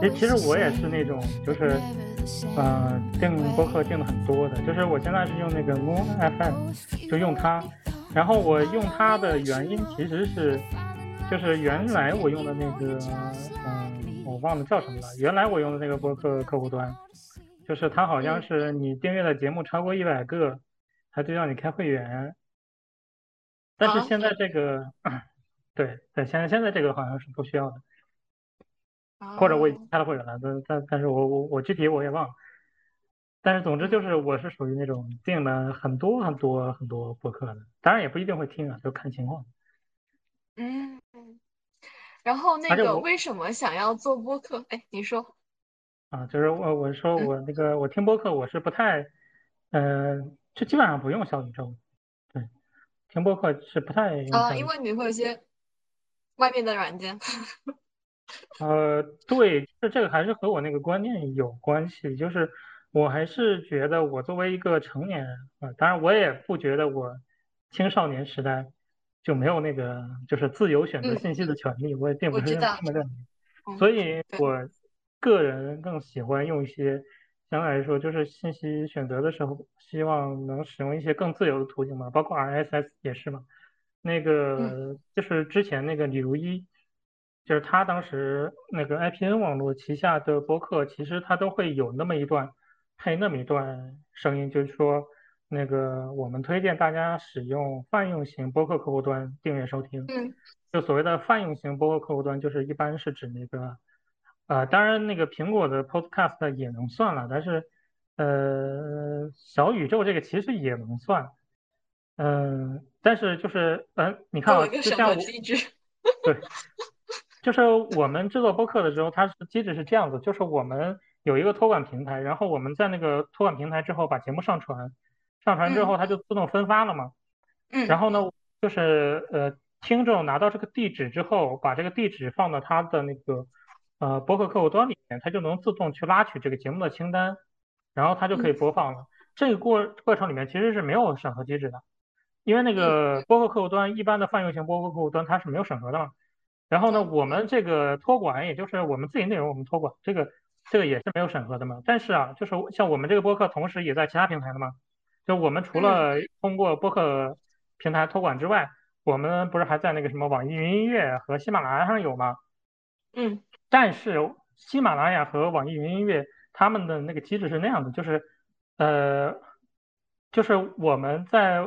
其其实我也是那种，就是，呃，订播客订的很多的，就是我现在是用那个 Moon FM，就用它，然后我用它的原因其实是，就是原来我用的那个，嗯、我忘了叫什么了，原来我用的那个播客客户端，就是它好像是你订阅的节目超过一百个，它就让你开会员，但是啊现在这个，对对，现在现在这个好像是不需要的。或者我已经哦开了会员了，但但但是我我我具体我也忘了。但是总之就是我是属于那种订了很多很多很多播客的，当然也不一定会听啊，就看情况。嗯，然后那个为什么想要做播客？哎，你说，啊，就是我我说嗯我那个我听播客我是不太，呃，就基本上不用小宇宙，对，听播客是不太用啊。因为你会有一些外面的软件。呃，对，这这个还是和我那个观念有关系，就是我还是觉得我作为一个成年人啊、当然我也不觉得我青少年时代就没有那个就是自由选择嗯信息的权利，我也并不是这我知道么认为。嗯所以我个人更喜欢用一些相对来说就是信息选择的时候，希望能使用一些更自由的途径嘛，包括 RSS 也是嘛。那个就是之前那个李如一，就是他当时那个 IPN 网络旗下的播客，其实他都会有那么一段配那么一段声音，就是说那个我们推荐大家使用泛用型播客客户端订阅收听。嗯就所谓的泛用型播客客户端，就是一般是指那个，呃，当然那个苹果的 Podcast 也能算了，但是，呃，小宇宙这个其实也能算，嗯、但是就是，嗯、你看就像我。对，就是我们制作播客的时候，它是机制是这样子，就是我们有一个托管平台，然后我们在那个托管平台之后把节目上传，上传之后它就自动分发了嘛。然嗯后呢，就是呃，听众拿到这个地址之后，把这个地址放到他的那个呃播客客户端里面，它就能自动去拉取这个节目的清单，然后它就可以播放了。这个过过程里面其实是没有审核机制的，因为那个播客客户端一般的泛用型播客客户端它是没有审核的嘛。然后呢，我们这个托管，也就是我们自己内容我们托管，这个这个也是没有审核的嘛。但是啊，就是像我们这个播客，同时也在其他平台的嘛。就我们除了通过播客平台托管之外，我们不是还在那个什么网易云音乐和喜马拉雅上有吗？嗯但是喜马拉雅和网易云音乐他们的那个机制是那样的，就是呃，就是我们在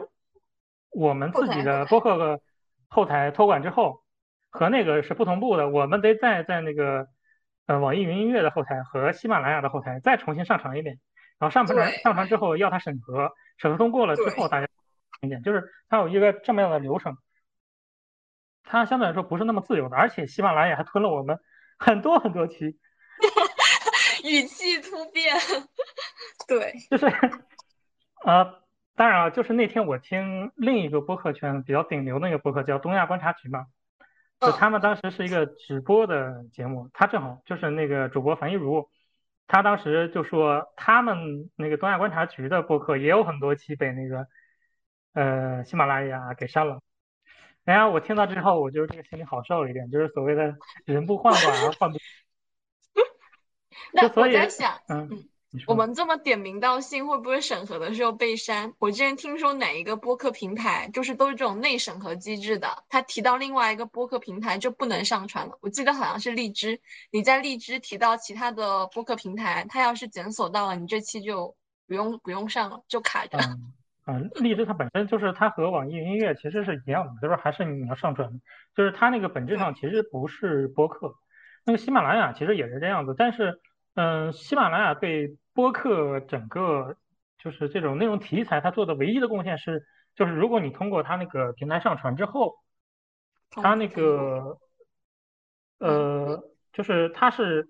我们自己的播客后台托管之后，和那个是不同步的，我们得再在那个呃网易云音乐的后台和喜马拉雅的后台再重新上传一遍，然后上传上传之后要它审核，审核通过了之后大家一点，就是它有一个这么样的流程。它相对来说不是那么自由的，而且喜马拉雅还吞了我们 很多很多期，语气突变。对，就是呃，当然啊，就是那天我听另一个播客圈比较顶流的那个播客叫东亚观察局嘛，就嗯他们当时是一个直播的节目，他正好就是那个主播樊一茹，他当时就说他们那个东亚观察局的播客也有很多期被那个呃喜马拉雅给删了。哎呀，我听到之后，我就这个心里好受一点，就是所谓的人不患寡而患不。那我就所以在想，嗯我们这么点名道姓，会不会审核的时候被删？我之前听说哪一个播客平台，就是都是这种内审核机制的，他提到另外一个播客平台就不能上传了。我记得好像是荔枝，你在荔枝提到其他的播客平台，他要是检索到了，你这期就不用不用上了，就卡着。嗯 嗯，荔枝它本身就是它和网易云音乐其实是一样的，就是还是你要上传，就是它那个本质上其实不是播客。那个喜马拉雅其实也是这样子，但是嗯，喜马拉雅对播客整个就是这种内容题材，它做的唯一的贡献是，就是如果你通过它那个平台上传之后，它那个呃，就是它是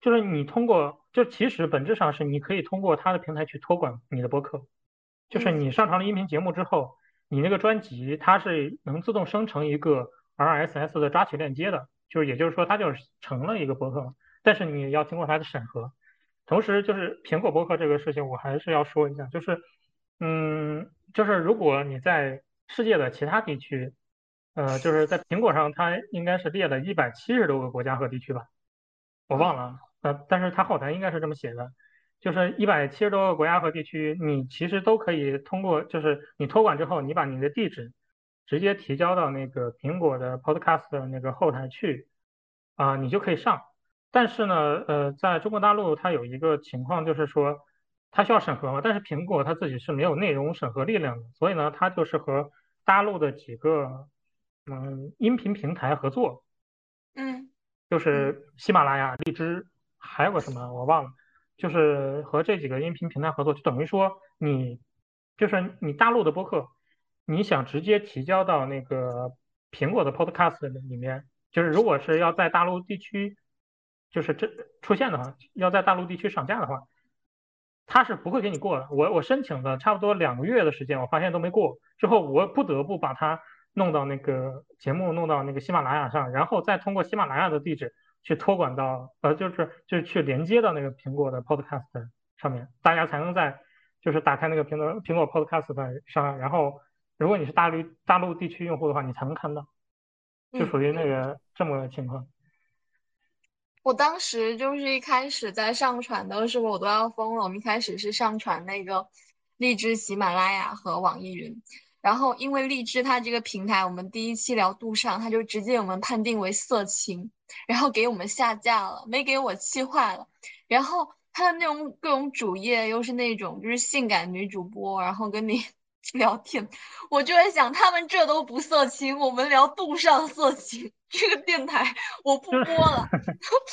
就是你通过，就其实本质上是你可以通过它的平台去托管你的播客。就是嗯你上传了音频节目之后，你那个专辑它是能自动生成一个 RSS 的抓取链接的，就是也就是说它就是成了一个播客，但是你要经过它的审核。同时，就是苹果播客这个事情，我还是要说一下，就是嗯，就是如果你在世界的其他地区，呃，就是在苹果上，它应该是列了一百七十多个国家和地区吧，我忘了啊，呃，但是它后台应该是这么写的，就是一百七十多个国家和地区，你其实都可以通过，就是你托管之后，你把你的地址直接提交到那个苹果的 Podcast 的那个后台去，啊，你就可以上。但是呢，呃，在中国大陆它有一个情况，就是说它需要审核嘛，但是苹果它自己是没有内容审核力量的，所以呢，它就是和大陆的几个嗯音频平台合作，嗯，就是喜马拉雅、荔枝。还有个什么我忘了，就是和这几个音频平台合作，就等于说你就是你大陆的播客，你想直接提交到那个苹果的 Podcast 里面，就是如果是要在大陆地区，就是这出现的话，要在大陆地区上架的话，他是不会给你过的。我我申请了差不多两个月的时间，我发现都没过，之后我不得不把它弄到那个节目弄到那个喜马拉雅上，然后再通过喜马拉雅的地址。去托管到呃，就是就是去连接到那个苹果的 Podcast 上面，大家才能在就是打开那个苹果苹果 Podcast 上，然后如果你是大陆大陆地区用户的话，你才能看到，就属于那个这么个情况。我当时就是一开始在上传的时候，我都要疯了。我们一开始是上传那个荔枝、喜马拉雅和网易云。然后，因为荔枝它这个平台，我们第一期聊杜尚，他就直接我们判定为色情，然后给我们下架了，没给我气坏了。然后他的那种各种主页又是那种就是性感女主播，然后跟你 聊天，我就在想，他们这都不色情，我们聊杜尚色情，这个电台我不播了。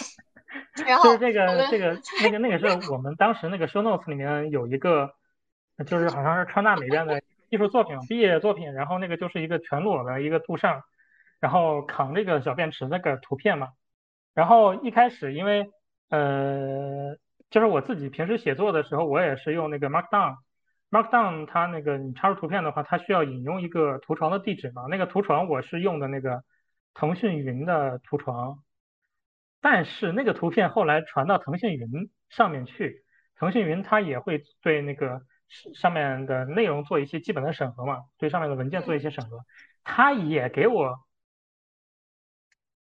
然后就是这个这个那个那个是我们当时那个 show notes 里面有一个，就是好像是川大美院的。艺术作品，毕业作品，然后那个就是一个全裸的一个杜尚，然后扛这个小便池那个图片嘛。然后一开始因为呃，就是我自己平时写作的时候，我也是用那个 Markdown，Markdown 它那个你插入图片的话，它需要引用一个图床的地址嘛。那个图床我是用的那个腾讯云的图床，但是那个图片后来传到腾讯云上面去，腾讯云它也会对那个。上面的内容做一些基本的审核嘛，对上面的文件做一些审核，它也给我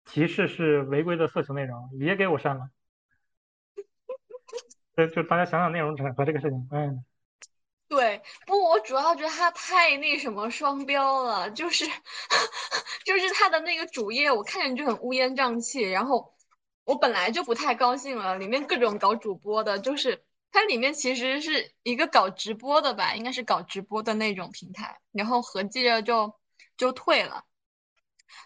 提示是违规的色情内容，也给我删了。就就大家想想内容审核这个事情，嗯，对，不，我主要觉得他太那什么双标了，就是 就是他的那个主页，我看着就很乌烟瘴气，然后我本来就不太高兴了，里面各种搞主播的，就是。它里面其实是一个搞直播的吧，应该是搞直播的那种平台，然后合计着就就退了。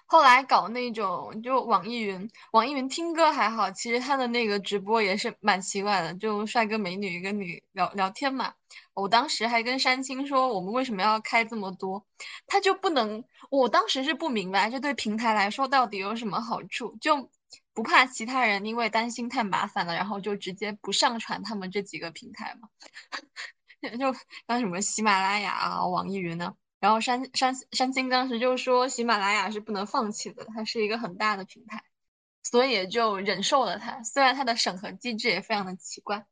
后来搞那种就网易云，网易云听歌还好，其实他的那个直播也是蛮奇怪的，就帅哥美女跟你聊聊天嘛。我当时还跟山青说，我们为什么要开这么多？他就不能，我当时是不明白，这对平台来说到底有什么好处？就。不怕其他人因为担心太麻烦了，然后就直接不上传他们这几个平台嘛？就像什么喜马拉雅啊、网易云呢？然后山山山青当时就说喜马拉雅是不能放弃的，它是一个很大的平台，所以也就忍受了它。虽然它的审核机制也非常的奇怪，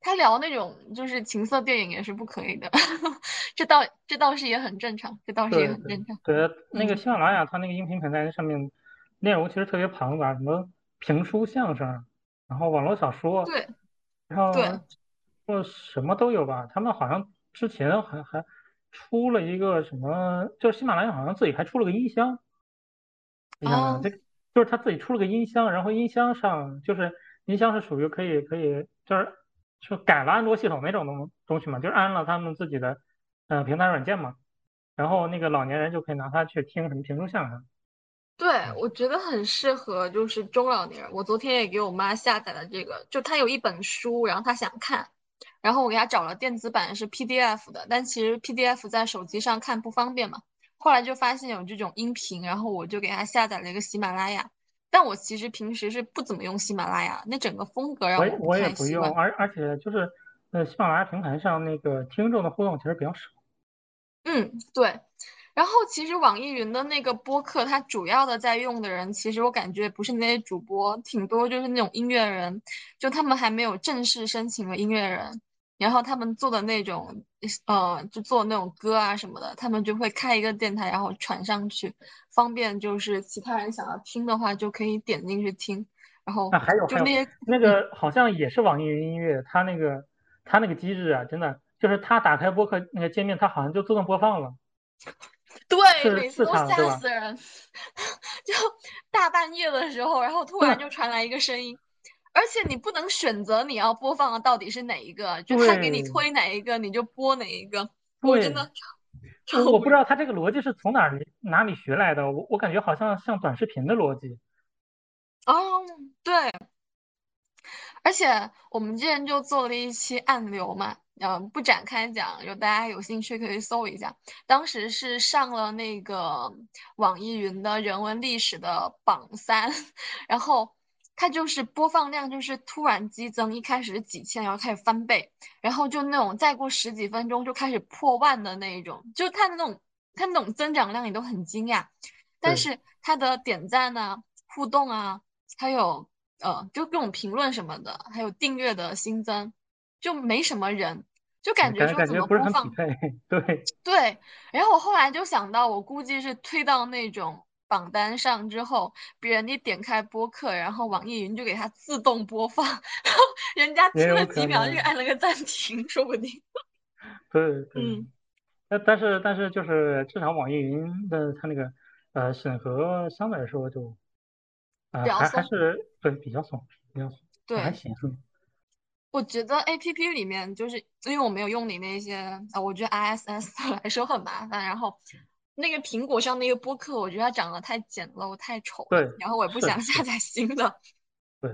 他聊那种就是情色电影也是不可以的，这倒这倒是也很正常，这倒是也很正常。对，那个喜马拉雅它那个音频平台上面。内容其实特别庞杂，什么评书、相声，然后网络小说，对，然后说什么都有吧。他们好像之前还还出了一个什么，就是喜马拉雅好像自己还出了个音箱。你想想，这就是他自己出了个音箱，然后音箱上就是音箱是属于可以可以就是就改了安卓系统那种东东西嘛，就是安了他们自己的嗯平台软件嘛，然后那个老年人就可以拿它去听什么评书、相声。对，我觉得很适合，就是中老年人。我昨天也给我妈下载了这个，就她有一本书，然后她想看，然后我给他找了电子版是 PDF 的，但其实 PDF 在手机上看不方便嘛。后来就发现有这种音频，然后我就给他下载了一个喜马拉雅。但我其实平时是不怎么用喜马拉雅，那整个风格让我我也不用，而而且就是呃喜马拉雅平台上那个听众的互动其实比较少。嗯，对。然后其实网易云的那个播客，它主要的在用的人，其实我感觉不是那些主播，挺多就是那种音乐人，就他们还没有正式申请的音乐人，然后他们做的那种，呃，就做那种歌啊什么的，他们就会开一个电台，然后传上去，方便就是其他人想要听的话就可以点进去听。然后啊，还有还有就那些那个好像也是网易云音乐，它那个它那个机制啊，真的就是它打开播客那个界面，它好像就自动播放了。对，是每次都吓死人。就大半夜的时候，然后突然就传来一个声音，而且你不能选择你要播放的到底是哪一个，就他给你推哪一个你就播哪一个。我真的我我不知道，道它这个逻辑是从哪里哪里学来的，我我感觉好像像短视频的逻辑。哦，对，而且我们之前就做了一期暗流嘛，嗯、不展开讲，有大家有兴趣可以搜一下。当时是上了那个网易云的人文历史的榜三，然后它就是播放量就是突然激增，一开始是几千，然后开始翻倍，然后就那种再过十几分钟就开始破万的那一种，就它的那种它那种增长量你都很惊讶，但，是它的点赞啊、互动啊。还有呃，就各种评论什么的，还有订阅的新增，就没什么人，就感觉感说怎感觉不是很匹么播放配。对，对。然后我后来就想到，我估计是推到那种榜单上之后，别人一点开播客，然后网易云就给它自动播放，然后人家听了几秒就。按了个暂停，说不定。对对。嗯，但但是但是就是至少网易云的它那个呃审核相对来说就呃还还比较松。是对比较松，比较松，对还对。行。我觉得 A P P 里面就是因为我没有用你那些啊，我觉得 I S S 来说很麻烦。然后那个苹果上那个播客，我觉得它长得太简陋、太丑了，对，然后我也不想下载新的。对，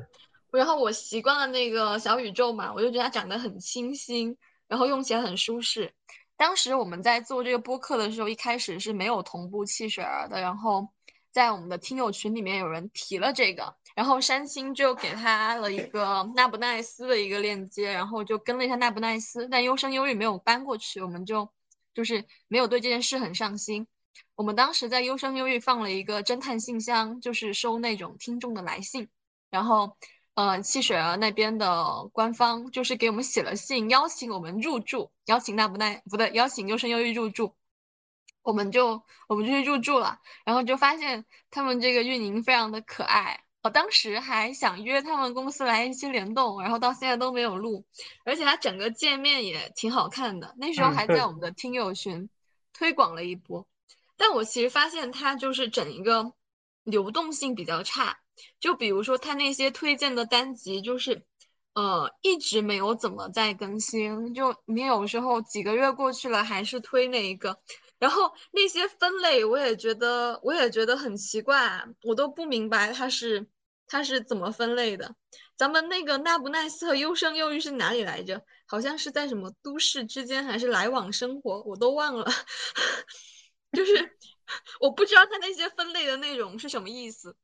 然后我习惯了那个小宇宙嘛，我就觉得它长得很清新，然后用起来很舒适。当时我们在做这个播客的时候，一开始是没有同步汽水儿的，然后在我们的听友群里面有人提了这个，然后山青就给他了一个那不奈斯的一个链接，然后就跟了一下那不奈斯，但优生优育没有搬过去，我们就就是没有对这件事很上心。我们当时在优生优育放了一个侦探信箱，就是收那种听众的来信，然后呃，汽水儿那边的官方就是给我们写了信，邀请我们入住，邀请那不奈不对，邀请优生优育入住，我们就我们就去入住了，然后就发现他们这个运营非常的可爱。我当时还想约他们公司来一期联动，然后到现在都没有录，而且它整个界面也挺好看的。那时候嗯，还在，我们的听友群推广了一波，但我其实发现它就是整一个流动性比较差。就比如说它那些推荐的单集，就是呃一直没有怎么在更新，就你有时候几个月过去了还是推那一个，然后那些分类我也觉得我也觉得很奇怪，我都不明白它是它是怎么分类的。咱们那个那不奈斯和优生优育是哪里来着？好像是在什么都市之间还是来往生活，我都忘了。就是 我不知道它那些分类的内容是什么意思。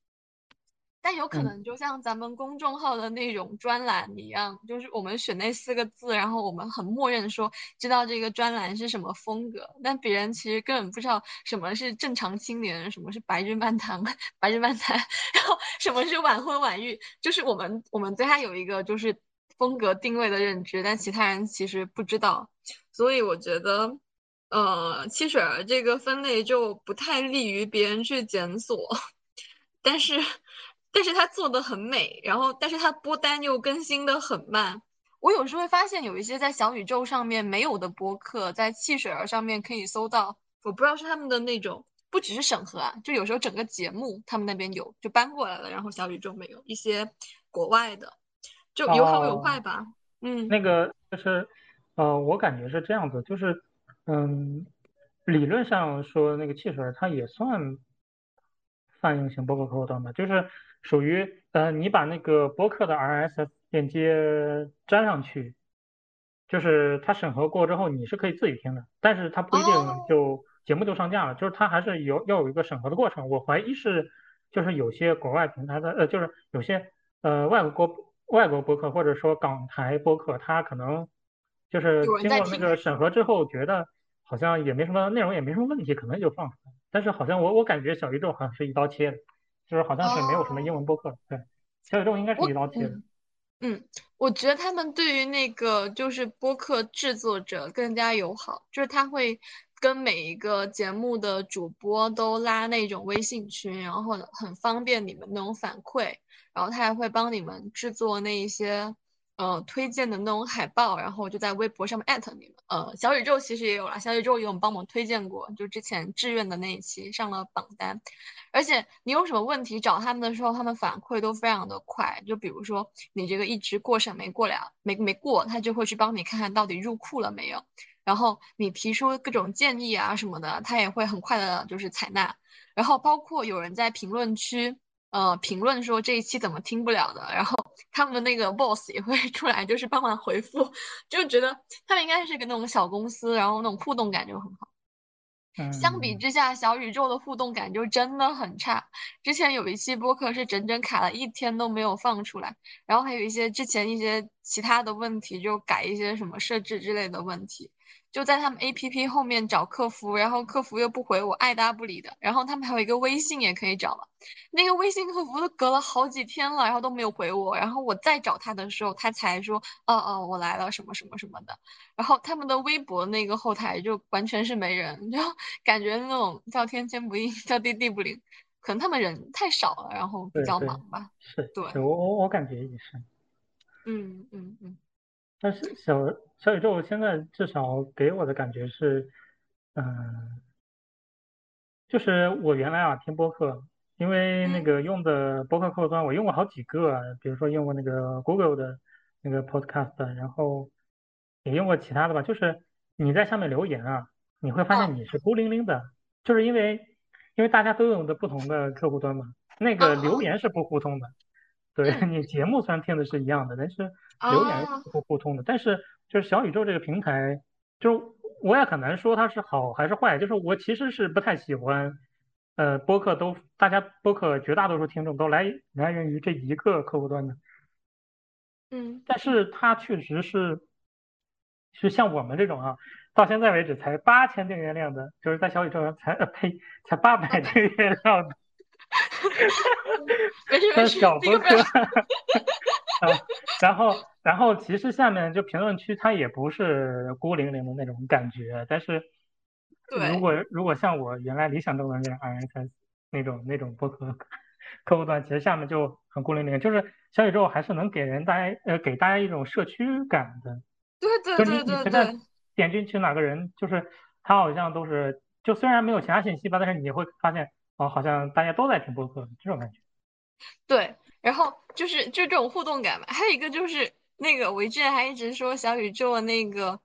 但有可嗯，能就像咱们公众号的那种专栏一样，就是我们选那四个字，然后我们很默认说知道这个专栏是什么风格，但别人其实根本不知道什么是正常青年，什么是白日漫谈，白日漫谈，然后什么是晚婚晚育，就是我们我们对它有一个就是风格定位的认知，但其他人其实不知道，所以我觉得。呃，汽水儿这个分类就不太利于别人去检索，但是但是它做的很美，然后但是它播单又更新的很慢。我有时候会发现有一些在小宇宙上面没有的播客，在汽水儿上面可以搜到。我不知道是他们的那种，不只是审核啊，就有时候整个节目他们那边有就搬过来了，然后小宇宙没有。一些国外的就有好有坏哦，吧。嗯，那个就是呃，我感觉是这样子，就是嗯，理论上说那个汽水儿它也算泛用型播客客户端吧，就是属于呃，你把那个播客的 RSS 链接粘上去。就是它审核过之后，你是可以自己听的，但是它不一定哦，就节目就上架了，就是它还是有要有一个审核的过程。我怀疑是，就是有些国外平台的，呃，就是有些呃外国外国播客或者说港台播客，它可能就是经过那。个审核之后，觉得好像也没什么内容，也没什么问题，可能就放出来。但是好像我我感觉小宇宙好像是一刀切的，就是好像是没有什么英哦，文播客，对，小宇宙应该是一我刀切的。嗯。嗯，我觉得他们对于那个就是播客制作者更加友好，就是他会跟每一个节目的主播都拉那种微信群，然后很方便你们那种反馈，然后他还会帮你们制作那一些。呃，推荐的那种海报，然后就在微博上面艾特你们。呃，小宇宙其实也有了，小宇宙也有帮忙推荐过，就之前志愿的那一期上了榜单。而且你有什么问题找他们的时候，他们反馈都非常的快。就比如说你这个一直过审没过了，没没过，他就会去帮你看看到底入库了没有。然后你提出各种建议啊什么的，他也会很快的就是采纳。然后包括有人在评论区。呃，评论说这一期怎么听不了的，然后 他们的那个 boss 也会 出来，就是帮忙回复，就觉得他们应该是个那种小公司，然后那种互动感就很好。相比之下，小宇宙的互动感就真的很差。之前有一期播客是整整卡了一天都没有放出来，然后还有一些之前一些其他的问题，就改一些什么设置之类的问题。就在他们 A P P 后面找客服，然后客服又不回我，爱搭不理的。然后他们还有一个微信也可以找嘛，那个微信客服都隔了好几天了，然后都没有回我。然后我再找他的时候，他才说，哦哦，我来了，什么什么什么的。然后他们的微博那个后台就完全是没人，就感觉那种叫天天不应，叫地地不灵。可能他们人太少了，然后比较忙吧。是，对，我我我感觉也是。嗯嗯嗯。但是小小宇宙现在至少给我的感觉是，嗯，就是我原来啊听播客，因为那个用的播客客户端我用过好几个，比如说用过那个 Google 的那个 Podcast，然后也用过其他的吧。就是你在下面留言啊，你会发现你是孤零零的，就是因为因为大家都用的不同的客户端嘛，那个留言是不互通的。对你节目虽然听的是一样的，但是留言是不互通的。但是就是小宇宙这个平台，就是我也很难说它是好还是坏。就是我其实是不太喜欢，呃，播客都大家播客绝大多数听众都来来源于这一个客户端的。嗯。但是它确实是，是像我们这种啊，到现在为止才八千订阅量的，就是在小宇宙上才呃呸，才八百订阅量的。没事小播客，然后然后其实下面就评论区它也不是孤零零的那种感觉，但是如果如果像我原来理想中的那样 RSS 那种那种博客客户端，其实下面就很孤零零，就是小宇宙还是能给人大家呃给大家一种社区感的。对对对对对。点进去哪个人，就是他好像都是，就虽然没有其他信息吧，但是你会发现。哦，好像大家都在听播客，这种感觉。对，然后就是就这种互动感吧。还有一个就是那个，我之前还一直说小宇宙那个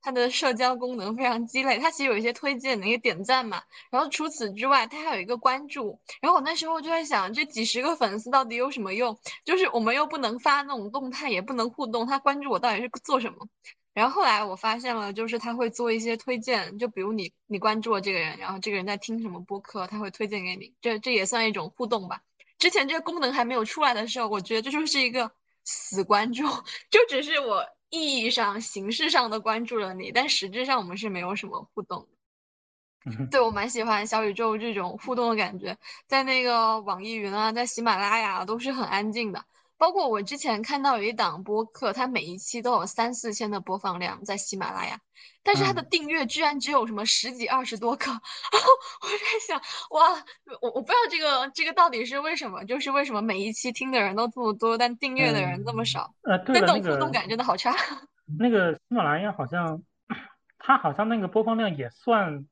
它的社交功能非常鸡肋，它其实有一些推荐，那个点赞嘛。然后除此之外，它还有一个关注。然后我那时候就在想，这几十个粉丝到底有什么用？就是我们又不能发那种动态，也不能互动，他关注我到底是做什么？然后后来我发现了，就是他会做一些推荐，就比如你你关注了这个人，然后这个人在听什么播客，他会推荐给你，这这也算一种互动吧。之前这个功能还没有出来的时候，我觉得这就是一个死关注，就只是我意义上、形式上的关注了你，但实质上我们是没有什么互动。对我蛮喜欢小宇宙这种互动的感觉，在那个网易云啊，在喜马拉雅都是很安静的。包括我之前看到有一档播客，它每一期都有三四千的播放量在喜马拉雅，但是它的订阅居然只有什么十几二十多个，然后我在想，哇，我我不知道这个这个到底是为什么，就是为什么每一期听的人都这么多，但订阅的人这么少？呃，对那种互动感真的好差。那个喜马拉雅好像，它好像那个播放量也算，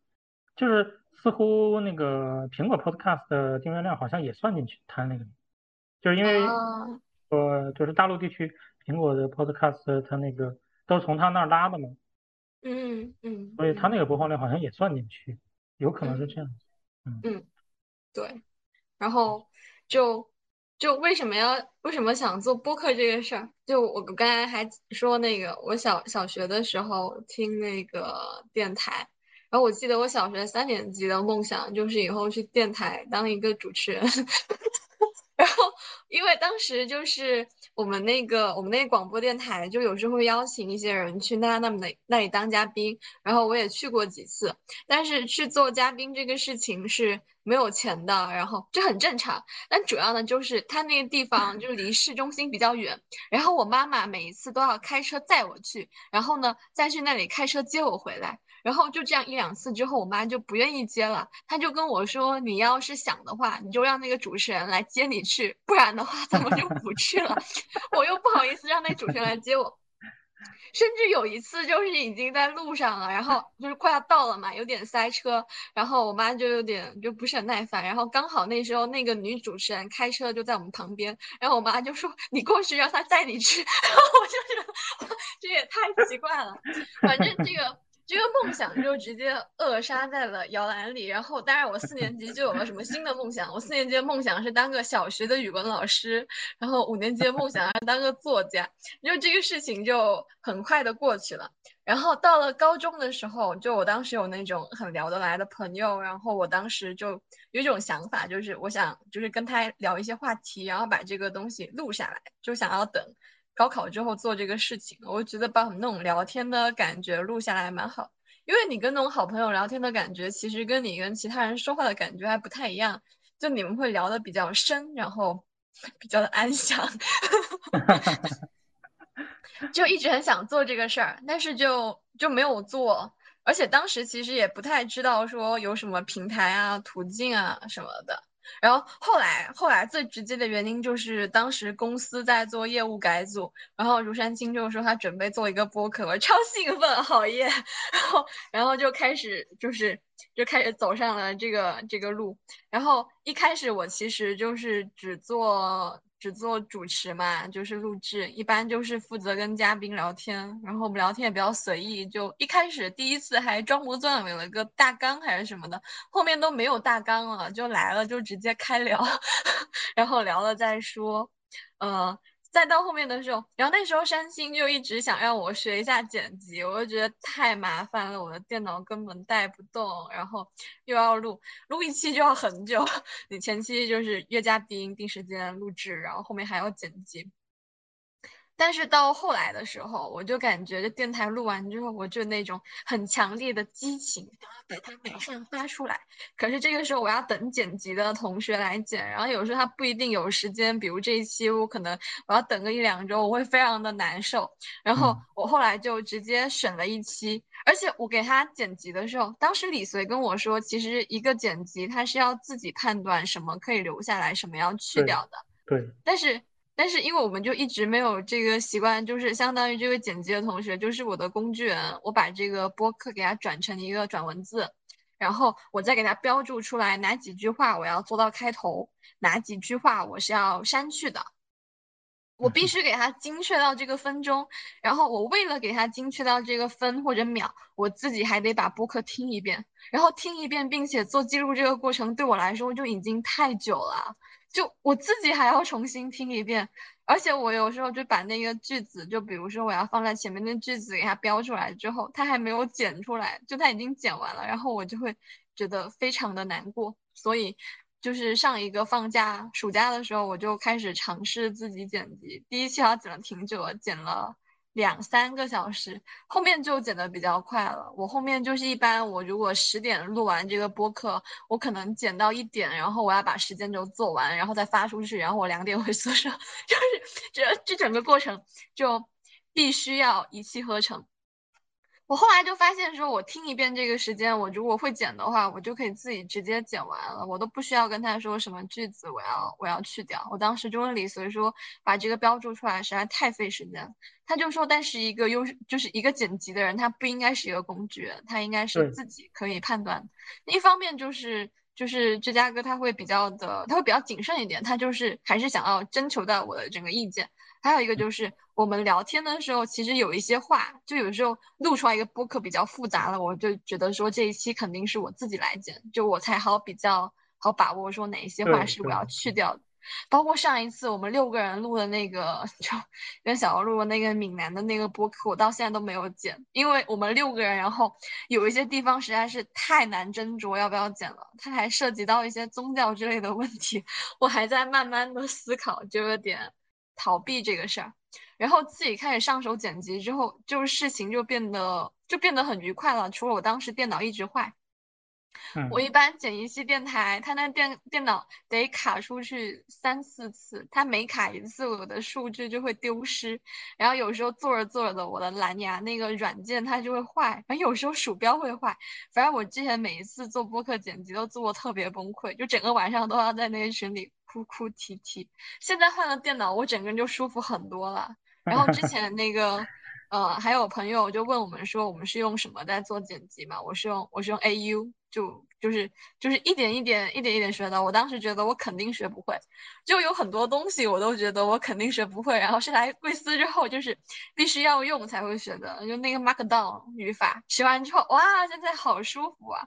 就是似乎那个苹果 Podcast 的订阅量好像也算进去，它那个，就是因为。呃，就是大陆地区苹果的 Podcast，它那个都是从他那儿拉的嘛。嗯嗯。所以他那个播放量好像也算进去，有可能是这样。嗯嗯，对。然后就就为什么要为什么想做播客这个事儿？就我刚才还说那个，我小小学的时候听那个电台，然后我记得我小学三年级的梦想就是以后去电台当一个主持人。然后，因为当时就是我们那个我们那个广播电台，就有时候会邀请一些人去那那那那里当嘉宾，然后我也去过几次，但是去做嘉宾这个事情是没有钱的，然后这很正常。但主要呢，就是他那个地方就离市中心比较远，然后我妈妈每一次都要开车载我去，然后呢再去那里开车接我回来。然后就这样一两次之后，我妈就不愿意接了，她就跟我说：“你要是想的话，你就让那个主持人来接你去，不然的话，咱们就不去了。”我又不好意思让那主持人来接我。甚至有一次就是已经在路上了，然后就是快要到了嘛，有点塞车，然后我妈就有点就不是很耐烦，然后刚好那时候那个女主持人开车就在我们旁边，然后我妈就说你过去让她载你去，然后我就觉得这也太奇怪了，反正这个。这个梦想就直接扼杀在了摇篮里。然后，当然我四年级就有了什么新的梦想。我四年级的梦想是当个小学的语文老师，然后五年级的梦想是当个作家。就这个事情就很快的过去了。然后到了高中的时候，就我当时有那种很聊得来的朋友，然后我当时就有一种想法，就是我想就是跟他聊一些话题，然后把这个东西录下来，就想要等。高考之后做这个事情，我觉得把那种聊天的感觉录下来蛮好，因为你跟那种好朋友聊天的感觉，其实跟你跟其他人说话的感觉还不太一样，就你们会聊的比较深，然后 比较的安详，就一直很想做这个事儿，但是就就没有做，而且当时其实也不太知道说有什么平台啊、途径啊什么的。然后后来，后来最直接的原因就是当时公司在做业务改组，然后如山青就说他准备做一个播客，我超兴奋，好耶！然后，然后就开始就是就开始走上了这个这个路。然后一开始我其实就是只做。只做主持嘛，就是录制，一般就是负责跟嘉宾聊天，然后我们聊天也比较随意，就一开始第一次还装模作样有了个大纲还是什么的，后面都没有大纲了，就来了就直接开聊，然后聊了再说，嗯。再到后面的时候，然后那时候山星就一直想让我学一下剪辑，我就觉得太麻烦了，我的电脑根本带不动，然后又要录录一期就要很久，你前期就是约嘉宾、定时间录制，然后后面还要剪辑。但是到后来的时候，我就感觉这电台录完之后，我就那种很强烈的激情，想要把它马上发出来。可是这个时候我要等剪辑的同学来剪，然后有时候他不一定有时间，比如这一期我可能我要等个一两周，我会非常的难受。然后我后来就直接选了一期，而且我给他剪辑的时候，当时李随跟我说，其实一个剪辑他是要自己判断什么可以留下来，什么要去掉的。对。但是。但是因为我们就一直没有这个习惯，就是相当于这位剪辑的同学就是我的工具人，我把这个播客给他转成一个转文字，然后我再给他标注出来哪几句话我要做到开头，哪几句话我是要删去的，我必 须给他精确到这个分钟，然后我为了给他精确到这个分或者秒，我自己还得把播客听一遍，然后听一遍，并且做记录，这个过程对我来说就已经太久了。就我自己还要重新听一遍，而且我有时候就把那个句子，就比如说我要放在前面的句子给它标出来之后，它还没有剪出来，就它已经剪完了，然后我就会觉得非常的难过。所以就是上一个放假暑假的时候，我就开始尝试自己剪辑，第一期好像剪了挺久了，剪了。两三个小时，后面就剪的比较快了。我后面就是一般，我如果十点录完这个播客，我可能剪到一点，然后我要把时间轴做完，然后再发出去，然后我两点回宿舍，就是这这整个过程就必须要一气呵成。我后来就发现，说我听一遍这个时间，我如果会剪的话，我就可以自己直接剪完了，我都不需要跟他说什么句子我要我要去掉。我当时就问李所以说把这个标注出来实在太费时间。他就说，但是一个优就是一个剪辑的人，他不应该是一个工具，他应该是自己可以判断。一方面就是就是芝加哥他会比较的，他会比较谨慎一点，他就是还是想要征求到我的整个意见。还有一个就是我们聊天的时候，其实有一些话，就有时候录出来一个播客比较复杂了，我就觉得说这一期肯定是我自己来剪，就我才好比较好把握说哪一些话是我要去掉的。包括上一次我们六个人录的那个，就 跟小欧录的那个闽南的那个播客，我到现在都没有剪，因为我们六个人，然后有一些地方实在是太难斟酌要不要剪了，它还涉及到一些宗教之类的问题，我还在慢慢的思考，就有点。逃避这个事儿，然后自己开始上手剪辑之后，就是事情就变得就变得很愉快了。除了我当时电脑一直坏，我一般剪一期电台，他那电电脑得卡出去三四次，他每卡一次，我的数据就会丢失。然后有时候做着做着的，我的蓝牙那个软件它就会坏，反正有时候鼠标会坏。反正我之前每一次做播客剪辑都做特别崩溃，就整个晚上都要在那个群里哭哭啼啼。现在换了电脑，我整个人就舒服很多了。然后之前那个。呃，还有朋友就问我们说，我们是用什么在做剪辑嘛？我是用我是用 AU，就就是就是一点一点一点一点学的。我当时觉得我肯定学不会，就有很多东西我都觉得我肯定学不会。然后是来贵司之后，就是必须要用才会学的。就那个 Markdown 语法，学完之后，哇，现在好舒服啊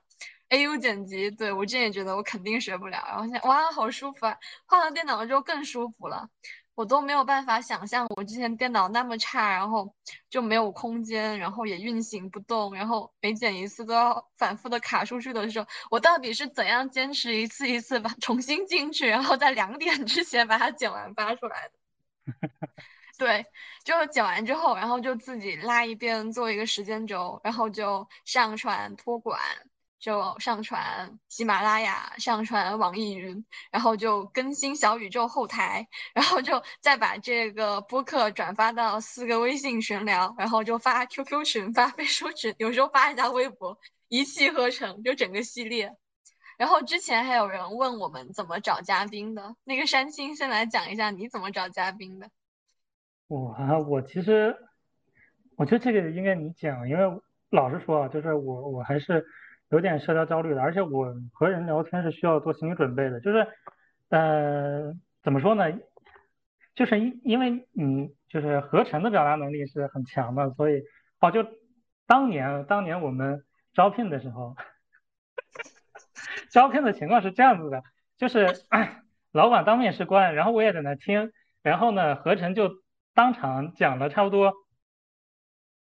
！AU 剪辑，对我之前也觉得我肯定学不了，然后现在哇，好舒服啊！换了电脑之后更舒服了。我都没有办法想象，我之前电脑那么差，然后就没有空间，然后也运行不动，然后每剪一次都要反复的卡出去的时候，我到底是怎样坚持一次一次把 重新进去，然后在两点之前把它剪完发出来的？对，就剪完之后，然后就自己拉一遍，做一个时间轴，然后就上传托管。就上传喜马拉雅，上传网易云，然后就更新小宇宙后台，然后就再把这个播客转发到四个微信群聊，然后就发 QQ 群，发 飞书群，有时候发一下微博，一气呵成，就整个系列。然后之前还有人问我们怎么找嘉宾的，那个山青先来讲一下你怎么找嘉宾的。我啊我其实我觉得这个应该你讲，因为老实说啊，就是我我还是。有点社交焦虑的，而且我和人聊天是需要做心理准备的。就是，呃，怎么说呢？就是因因为你就是合成的表达能力是很强的，所以哦，就当年当年我们招聘的时候，招聘的情况是这样子的，就是老板当面试官，然后我也在那听，然后呢，合成就当场讲了差不多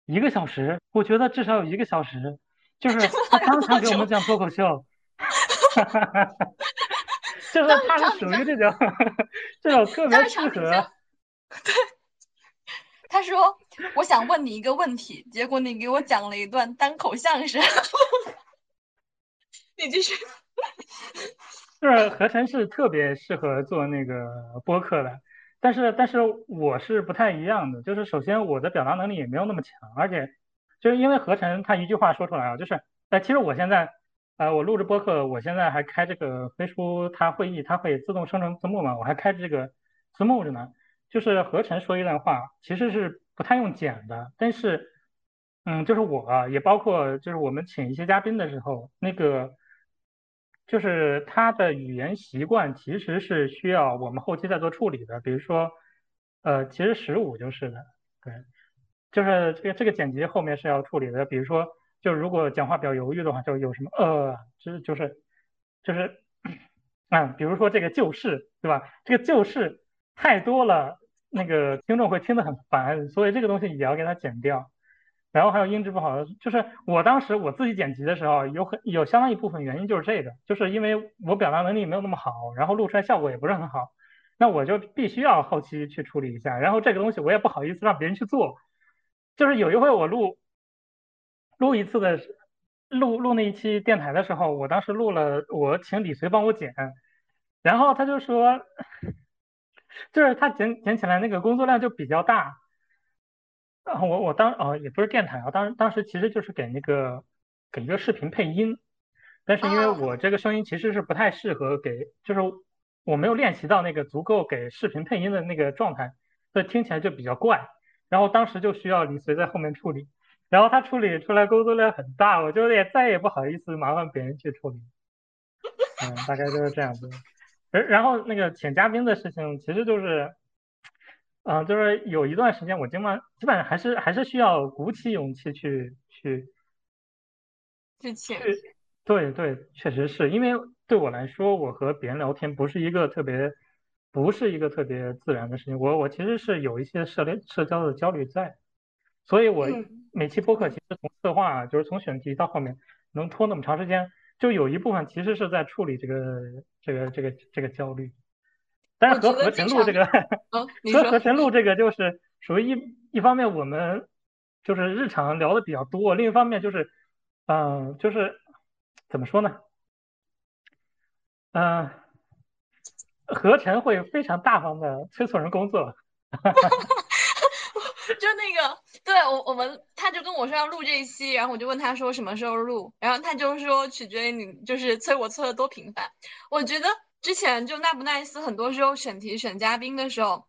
一个小时，我觉得至少有一个小时。就是他当场给我们讲脱口秀，就是他是属于这种 这种特别适合。对，他说：“我想问你一个问题。”结果你给我讲了一段单口相声。你继续。就是何晨是特别适合做那个播客的，但是但是我是不太一样的，就是首先我的表达能力也没有那么强，而且。就是因为合成，他一句话说出来啊，就是，呃，其实我现在，呃，我录制播客，我现在还开这个飞书，它会议，它会自动生成字幕嘛，我还开着这个字幕着呢。就是合成说一段话，其实是不太用剪的，但是，嗯，就是我也包括，就是我们请一些嘉宾的时候，那个，就是他的语言习惯其实是需要我们后期再做处理的，比如说，呃，其实十五就是的，对。就是这个这个剪辑后面是要处理的，比如说，就如果讲话比较犹豫的话，就有什么呃，就是就是就是，嗯，比如说这个就是对吧？这个就是太多了，那个听众会听得很烦，所以这个东西也要给它剪掉。然后还有音质不好的，就是我当时我自己剪辑的时候，有很有相当一部分原因就是这个，就是因为我表达能力没有那么好，然后录出来效果也不是很好，那我就必须要后期去处理一下。然后这个东西我也不好意思让别人去做。就是有一回我录录一次的录录那一期电台的时候，我当时录了，我请李随帮我剪，然后他就说，就是他剪剪起来那个工作量就比较大，然后我我当哦也不是电台啊，当当时其实就是给那个给一个视频配音，但是因为我这个声音其实是不太适合给，就是我没有练习到那个足够给视频配音的那个状态，所以听起来就比较怪。然后当时就需要李随在后面处理，然后他处理出来工作量很大，我就也再也不好意思麻烦别人去处理。嗯，大概就是这样子。然然后那个请嘉宾的事情，其实就是，嗯，就是有一段时间我基本上基本上还是还是需要鼓起勇气去去去请。对对，确实是因为对我来说，我和别人聊天不是一个特别。不是一个特别自然的事情，我我其实是有一些社联社交的焦虑在，所以我每期播客其实从策划就是从选题到后面能拖那么长时间，就有一部分其实是在处理这个这个这个这个焦虑。但是和合成录这个，和合成录这个就是属于一一方面我们就是日常聊的比较多，另一方面就是嗯就是怎么说呢？嗯，何晨会非常大方的催促人工作。就那个，对我我们他就跟我说要录这一期，然后我就问他说什么时候录，然后他就说取决于你就是催我催的多频繁。我觉得之前就奈不奈斯，很多时候选题选嘉宾的时候。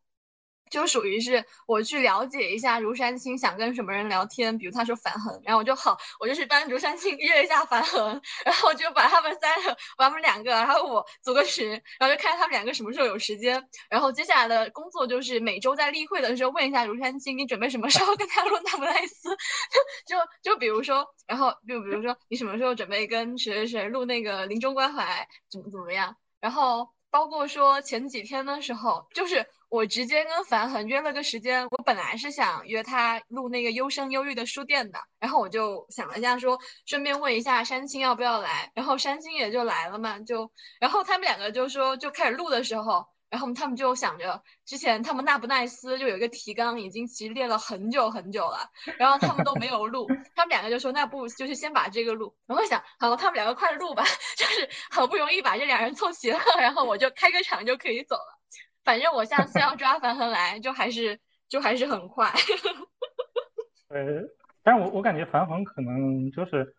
就属于是我去了解一下如山青想跟什么人聊天，比如他说樊恒，然后我就好，我就去帮如山青约一下樊恒，然后就把他们三个，把他们两个，然后我组个群，然后就看他们两个什么时候有时间，然后接下来的工作就是每周在例会的时候问一下如山青，你准备什么时候跟他录那不赖斯？就就比如说，然后就比如说你什么时候准备跟谁谁谁录那个临终关怀，怎么怎么样？然后包括说前几天的时候，就是。我直接跟樊恒约了个时间，我本来是想约他录那个优生优育的书店的，然后我就想了一下，说顺便问一下山青要不要来，然后山青也就来了嘛，就然后他们两个就说就开始录的时候，然后他们就想着之前他们那不奈斯就有一个提纲已经其实列了很久很久了，然后他们都没有录，他们两个就说那不就是先把这个录，我会想好他们两个快录吧，就是好不容易把这两人凑齐了，然后我就开个场就可以走了。反正我下次要抓樊恒来，就还是就还是很快。呃，但是我我感觉樊恒可能就是，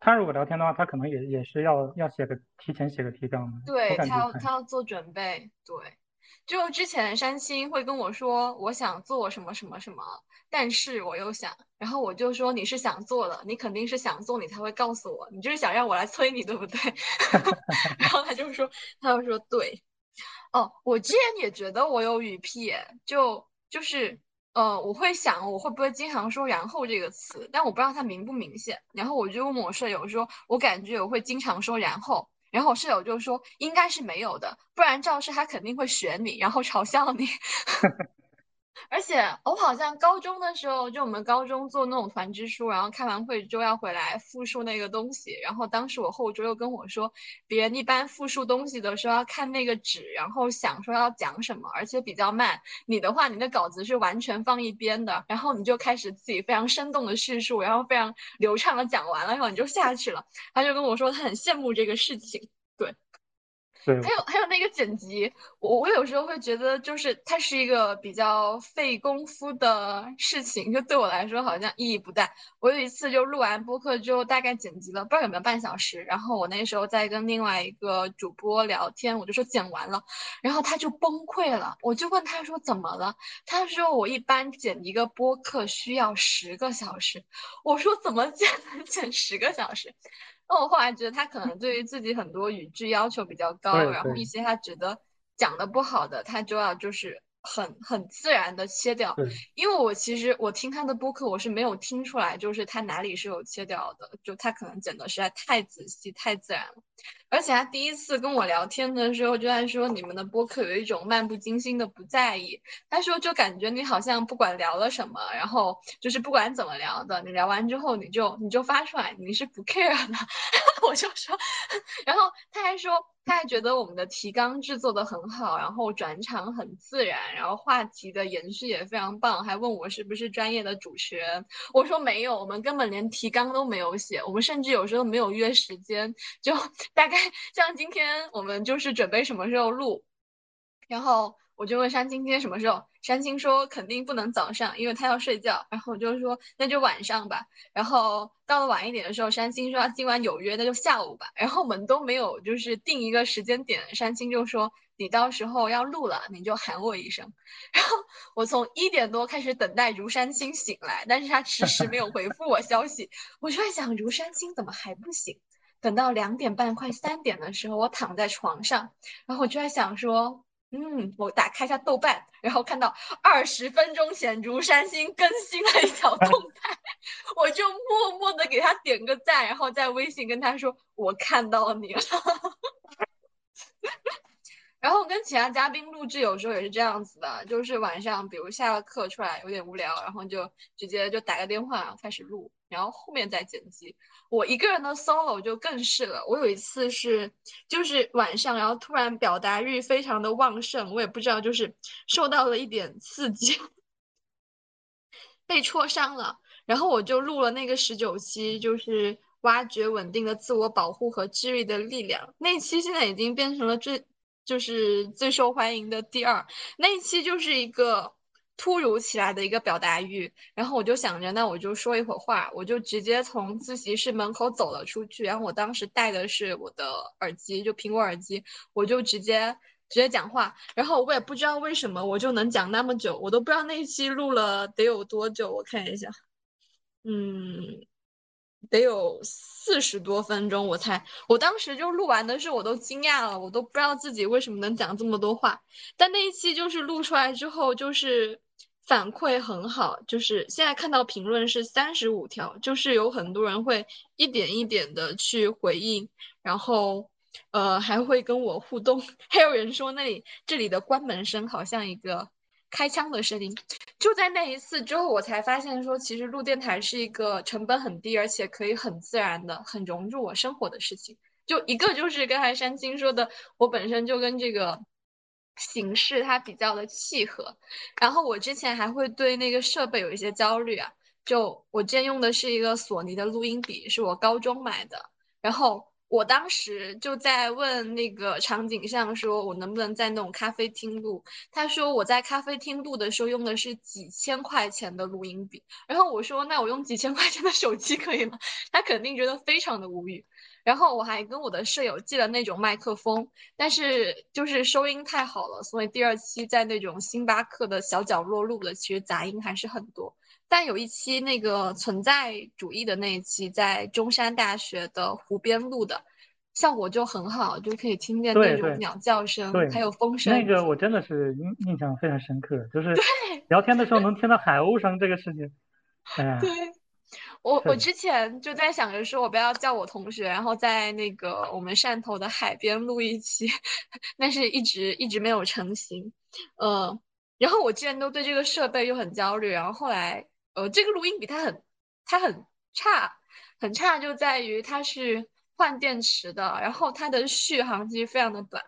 他如果聊天的话，他可能也也是要要写个提前写个提纲的。对他要他要做准备。对，就之前山青会跟我说我想做什么什么什么，但是我又想，然后我就说你是想做的，你肯定是想做，你才会告诉我，你就是想让我来催你，对不对？然后他就说，他就说对。哦，我之前也觉得我有语癖，就就是，呃，我会想我会不会经常说“然后”这个词，但我不知道它明不明显。然后我就问我舍友说，我感觉我会经常说“然后”，然后我舍友就说应该是没有的，不然赵氏他肯定会选你，然后嘲笑你。而且我好像高中的时候，就我们高中做那种团支书，然后开完会就要回来复述那个东西。然后当时我后桌又跟我说，别人一般复述东西的时候要看那个纸，然后想说要讲什么，而且比较慢。你的话，你的稿子是完全放一边的，然后你就开始自己非常生动的叙述，然后非常流畅的讲完了以后你就下去了。他就跟我说他很羡慕这个事情，对。还有还有那个剪辑，我我有时候会觉得，就是它是一个比较费功夫的事情，就对我来说好像意义不大。我有一次就录完播客之后，大概剪辑了不知道有没有半小时，然后我那时候在跟另外一个主播聊天，我就说剪完了，然后他就崩溃了，我就问他说怎么了，他说我一般剪一个播客需要十个小时，我说怎么剪能剪十个小时？那我后来觉得他可能对于自己很多语句要求比较高，然后一些他觉得讲的不好的，他就要就是很很自然的切掉。因为我其实我听他的播客，我是没有听出来就是他哪里是有切掉的，就他可能剪的实在太仔细太自然了。而且他第一次跟我聊天的时候就在说你们的播客有一种漫不经心的不在意。他说就感觉你好像不管聊了什么，然后就是不管怎么聊的，你聊完之后你就你就发出来，你是不 care 的。我就说，然后他还说他还觉得我们的提纲制作的很好，然后转场很自然，然后话题的延续也非常棒，还问我是不是专业的主持人。我说没有，我们根本连提纲都没有写，我们甚至有时候没有约时间，就 大概。像今天我们就是准备什么时候录，然后我就问山青今天什么时候，山青说肯定不能早上，因为他要睡觉。然后我就说那就晚上吧。然后到了晚一点的时候，山青说今晚有约，那就下午吧。然后我们都没有就是定一个时间点，山青就说你到时候要录了，你就喊我一声。然后我从一点多开始等待如山青醒来，但是他迟迟没有回复我消息，我就在想如山青怎么还不醒？等到两点半快三点的时候，我躺在床上，然后我就在想说，嗯，我打开一下豆瓣，然后看到二十分钟前如山星更新了一条动态，我就默默的给他点个赞，然后在微信跟他说我看到你了。然后跟其他嘉宾录制有时候也是这样子的，就是晚上比如下了课出来有点无聊，然后就直接就打个电话开始录，然后后面再剪辑。我一个人的 solo 就更是了。我有一次是就是晚上，然后突然表达欲非常的旺盛，我也不知道就是受到了一点刺激，被戳伤了。然后我就录了那个十九期，就是挖掘稳定的自我保护和治愈的力量。那期现在已经变成了最就是最受欢迎的第二。那一期就是一个突如其来的一个表达欲，然后我就想着，那我就说一会儿话，我就直接从自习室门口走了出去。然后我当时戴的是我的耳机，就苹果耳机，我就直接直接讲话。然后我也不知道为什么我就能讲那么久，我都不知道那一期录了得有多久，我看一下，嗯。得有四十多分钟，我猜。我当时就录完的时候，我都惊讶了，我都不知道自己为什么能讲这么多话。但那一期就是录出来之后，就是反馈很好，就是现在看到评论是三十五条，就是有很多人会一点一点的去回应，然后呃还会跟我互动，还有人说那里这里的关门声好像一个。开枪的声音，就在那一次之后，我才发现说，其实录电台是一个成本很低，而且可以很自然的、很融入我生活的事情。就一个就是刚才山青说的，我本身就跟这个形式它比较的契合。然后我之前还会对那个设备有一些焦虑啊，就我之前用的是一个索尼的录音笔，是我高中买的，然后。我当时就在问那个场景上，说我能不能在那种咖啡厅录？他说我在咖啡厅录的时候用的是几千块钱的录音笔，然后我说那我用几千块钱的手机可以吗？他肯定觉得非常的无语。然后我还跟我的舍友借了那种麦克风，但是就是收音太好了，所以第二期在那种星巴克的小角落录的，其实杂音还是很多。但有一期那个存在主义的那一期，在中山大学的湖边录的，效果就很好，就可以听见那种鸟叫声，还有风声。那个我真的是印印象非常深刻，就是聊天的时候能听到海鸥声这个事情。哎，对 我我之前就在想着说，我不要叫我同学，然后在那个我们汕头的海边录一期，但是一直一直没有成型。呃，然后我之前都对这个设备又很焦虑，然后后来。呃，这个录音笔它很，它很差，很差就在于它是换电池的，然后它的续航其实非常的短。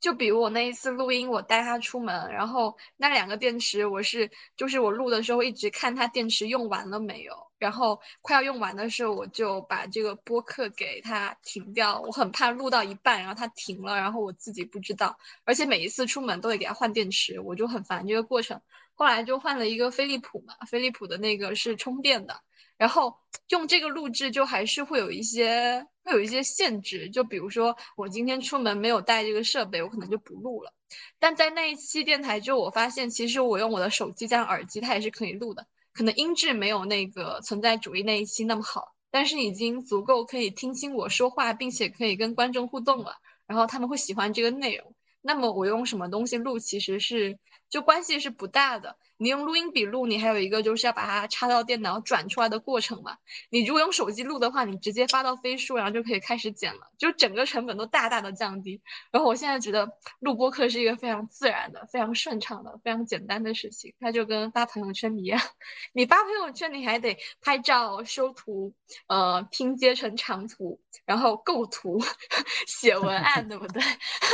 就比如我那一次录音，我带它出门，然后那两个电池，我是就是我录的时候一直看它电池用完了没有，然后快要用完的时候，我就把这个播客给它停掉，我很怕录到一半，然后它停了，然后我自己不知道，而且每一次出门都得给它换电池，我就很烦这个过程。后来就换了一个飞利浦嘛，飞利浦的那个是充电的，然后用这个录制就还是会有一些会有一些限制，就比如说我今天出门没有带这个设备，我可能就不录了。但在那一期电台之后，我发现其实我用我的手机加耳机，它也是可以录的，可能音质没有那个存在主义那一期那么好，但是已经足够可以听清我说话，并且可以跟观众互动了，然后他们会喜欢这个内容。那么我用什么东西录，其实是。就关系是不大的。你用录音笔录，你还有一个就是要把它插到电脑转出来的过程嘛。你如果用手机录的话，你直接发到飞书，然后就可以开始剪了，就整个成本都大大的降低。然后我现在觉得录播课是一个非常自然的、非常顺畅的、非常简单的事情。它就跟发朋友圈一样，你发朋友圈你还得拍照、修图、呃拼接成长图，然后构图、写文案，对不对？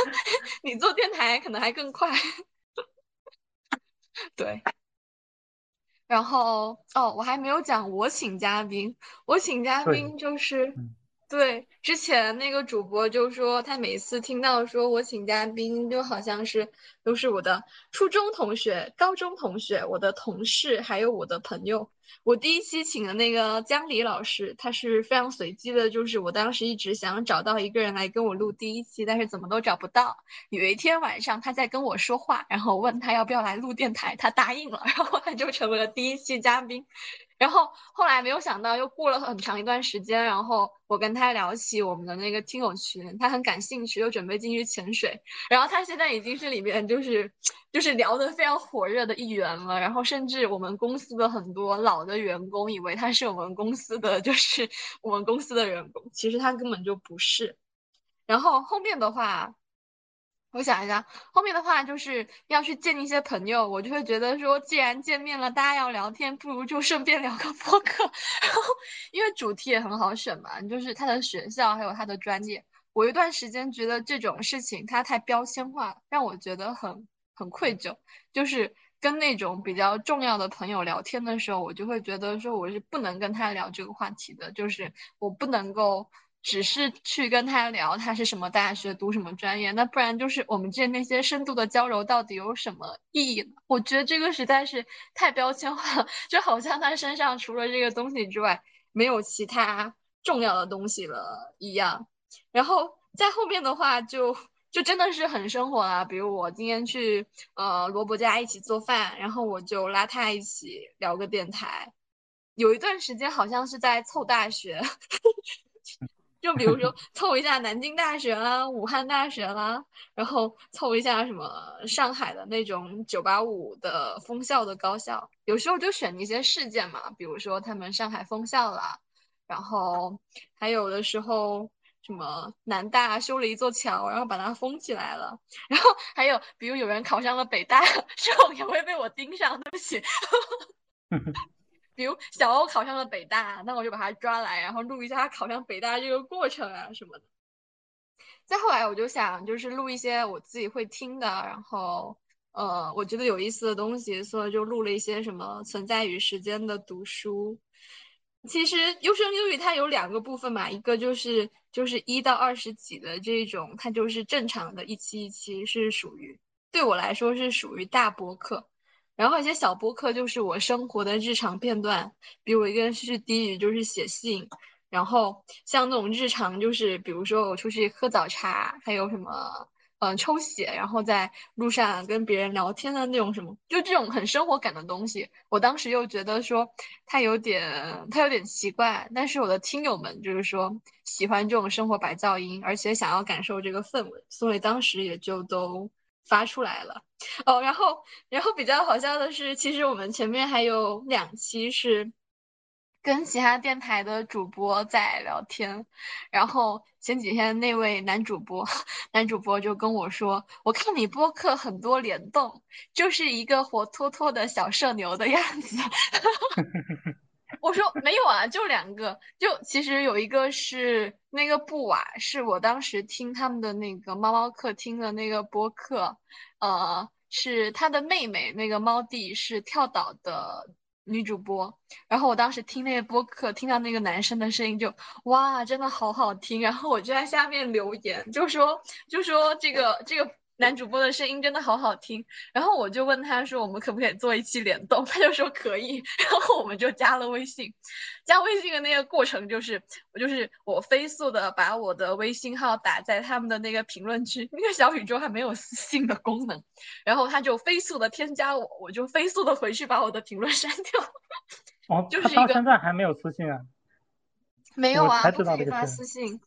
你做电台可能还更快。对，然后哦，我还没有讲我请嘉宾，我请嘉宾就是，对，之前那个主播就说他每次听到说我请嘉宾，就好像是都是我的初中同学、高中同学、我的同事，还有我的朋友。我第一期请的那个江离老师，他是非常随机的，就是我当时一直想找到一个人来跟我录第一期，但是怎么都找不到。有一天晚上他在跟我说话，然后问他要不要来录电台，他答应了，然后他就成为了第一期嘉宾。然后后来没有想到，又过了很长一段时间，然后我跟他聊起我们的那个听友群，他很感兴趣，又准备进去潜水。然后他现在已经是里面就是就是聊得非常火热的一员了。然后甚至我们公司的很多老的员工以为他是我们公司的就是我们公司的员工，其实他根本就不是。然后后面的话。我想一下，后面的话就是要去见一些朋友，我就会觉得说，既然见面了，大家要聊天，不如就顺便 聊个播客。然后，因为主题也很好选嘛，就是他的学校还有他的专业。我一段时间觉得这种事情它太标签化，让我觉得很很愧疚，就是跟那种比较重要的朋友聊天的时候，我就会觉得说我是不能跟他聊这个话题的，就是我不能够只是去跟他聊他是什么大学读什么专业，那不然就是我们之间那些深度的交流到底有什么意义呢？我觉得这个实在是太标签化了，就好像他身上除了这个东西之外，没有其他重要的东西了一样。然后在后面的话就。就真的是很生活啊，比如我今天去呃萝卜家一起做饭，然后我就拉他一起聊个电台。有一段时间好像是在凑大学，就比如说凑一下南京大学啦、武汉大学啦，然后凑一下什么上海的那种九八五的封校的高校。有时候就选一些事件嘛，比如说他们上海封校啦，然后还有的时候。什么南大修了一座桥，然后把它封起来了。然后还有，比如有人考上了北大，这种也会被我盯上。对不起。比如小欧考上了北大，那我就把他抓来，然后录一下他考上北大这个过程啊什么的。再后来，我就想就是录一些我自己会听的，然后呃，我觉得有意思的东西，所以就录了一些什么存在与时间的读书。其实优生优育它有两个部分嘛，一个就是就是一到二十几的这种，它就是正常的一期一期是属于对我来说是属于大播客，然后一些小播客就是我生活的日常片段，比如我一个人是低语就是写信，然后像那种日常就是比如说我出去喝早茶，还有什么。嗯，抽血，然后在路上跟别人聊天的那种什么，就这种很生活感的东西，我当时又觉得说它有点，它有点奇怪。但是我的听友们就是说喜欢这种生活白噪音，而且想要感受这个氛围，所以当时也就都发出来了。哦，然后，然后比较好笑的是，其实我们前面还有两期是。跟其他电台的主播在聊天，然后前几天那位男主播，男主播就跟我说：“我看你播客很多联动，就是一个活脱脱的小社牛的样子。”我说：“没有啊，就两个，就其实有一个是那个布瓦，是我当时听他们的那个猫猫客厅的那个播客，呃，是他的妹妹那个猫弟是跳岛的。”女主播，然后我当时听那个播客，听到那个男生的声音就哇，真的好好听。然后我就在下面留言，就说就说这个这个。男主播的声音真的好好听，然后我就问他说：“我们可不可以做一期联动？”他就说可以，然后我们就加了微信。加微信的那个过程就是，我就是我飞速的把我的微信号打在他们的那个评论区，那个小宇宙还没有私信的功能，然后他就飞速的添加我，我就飞速的回去把我的评论删掉。哦，就是到现在还没有私信啊？没有啊，不可以发私信。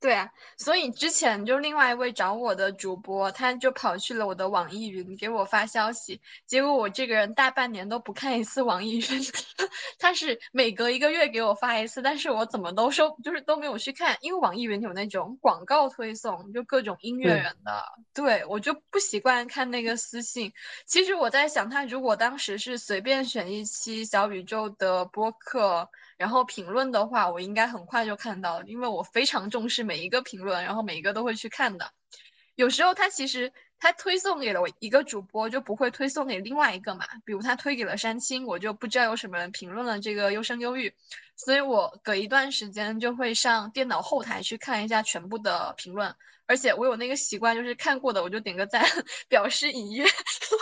对啊，所以之前就另外一位找我的主播，他就跑去了我的网易云给我发消息，结果我这个人大半年都不看一次网易云，他是每隔一个月给我发一次，但是我怎么都收，就是都没有去看，因为网易云有那种广告推送，就各种音乐人的，对我就不习惯看那个私信。其实我在想，他如果当时是随便选一期小宇宙的播客。然后评论的话，我应该很快就看到，因为我非常重视每一个评论，然后每一个都会去看的。有时候他其实他推送给了我一个主播，就不会推送给另外一个嘛。比如他推给了山青，我就不知道有什么人评论了这个优生优育，所以我隔一段时间就会上电脑后台去看一下全部的评论。而且我有那个习惯，就是看过的我就点个赞，表示已阅。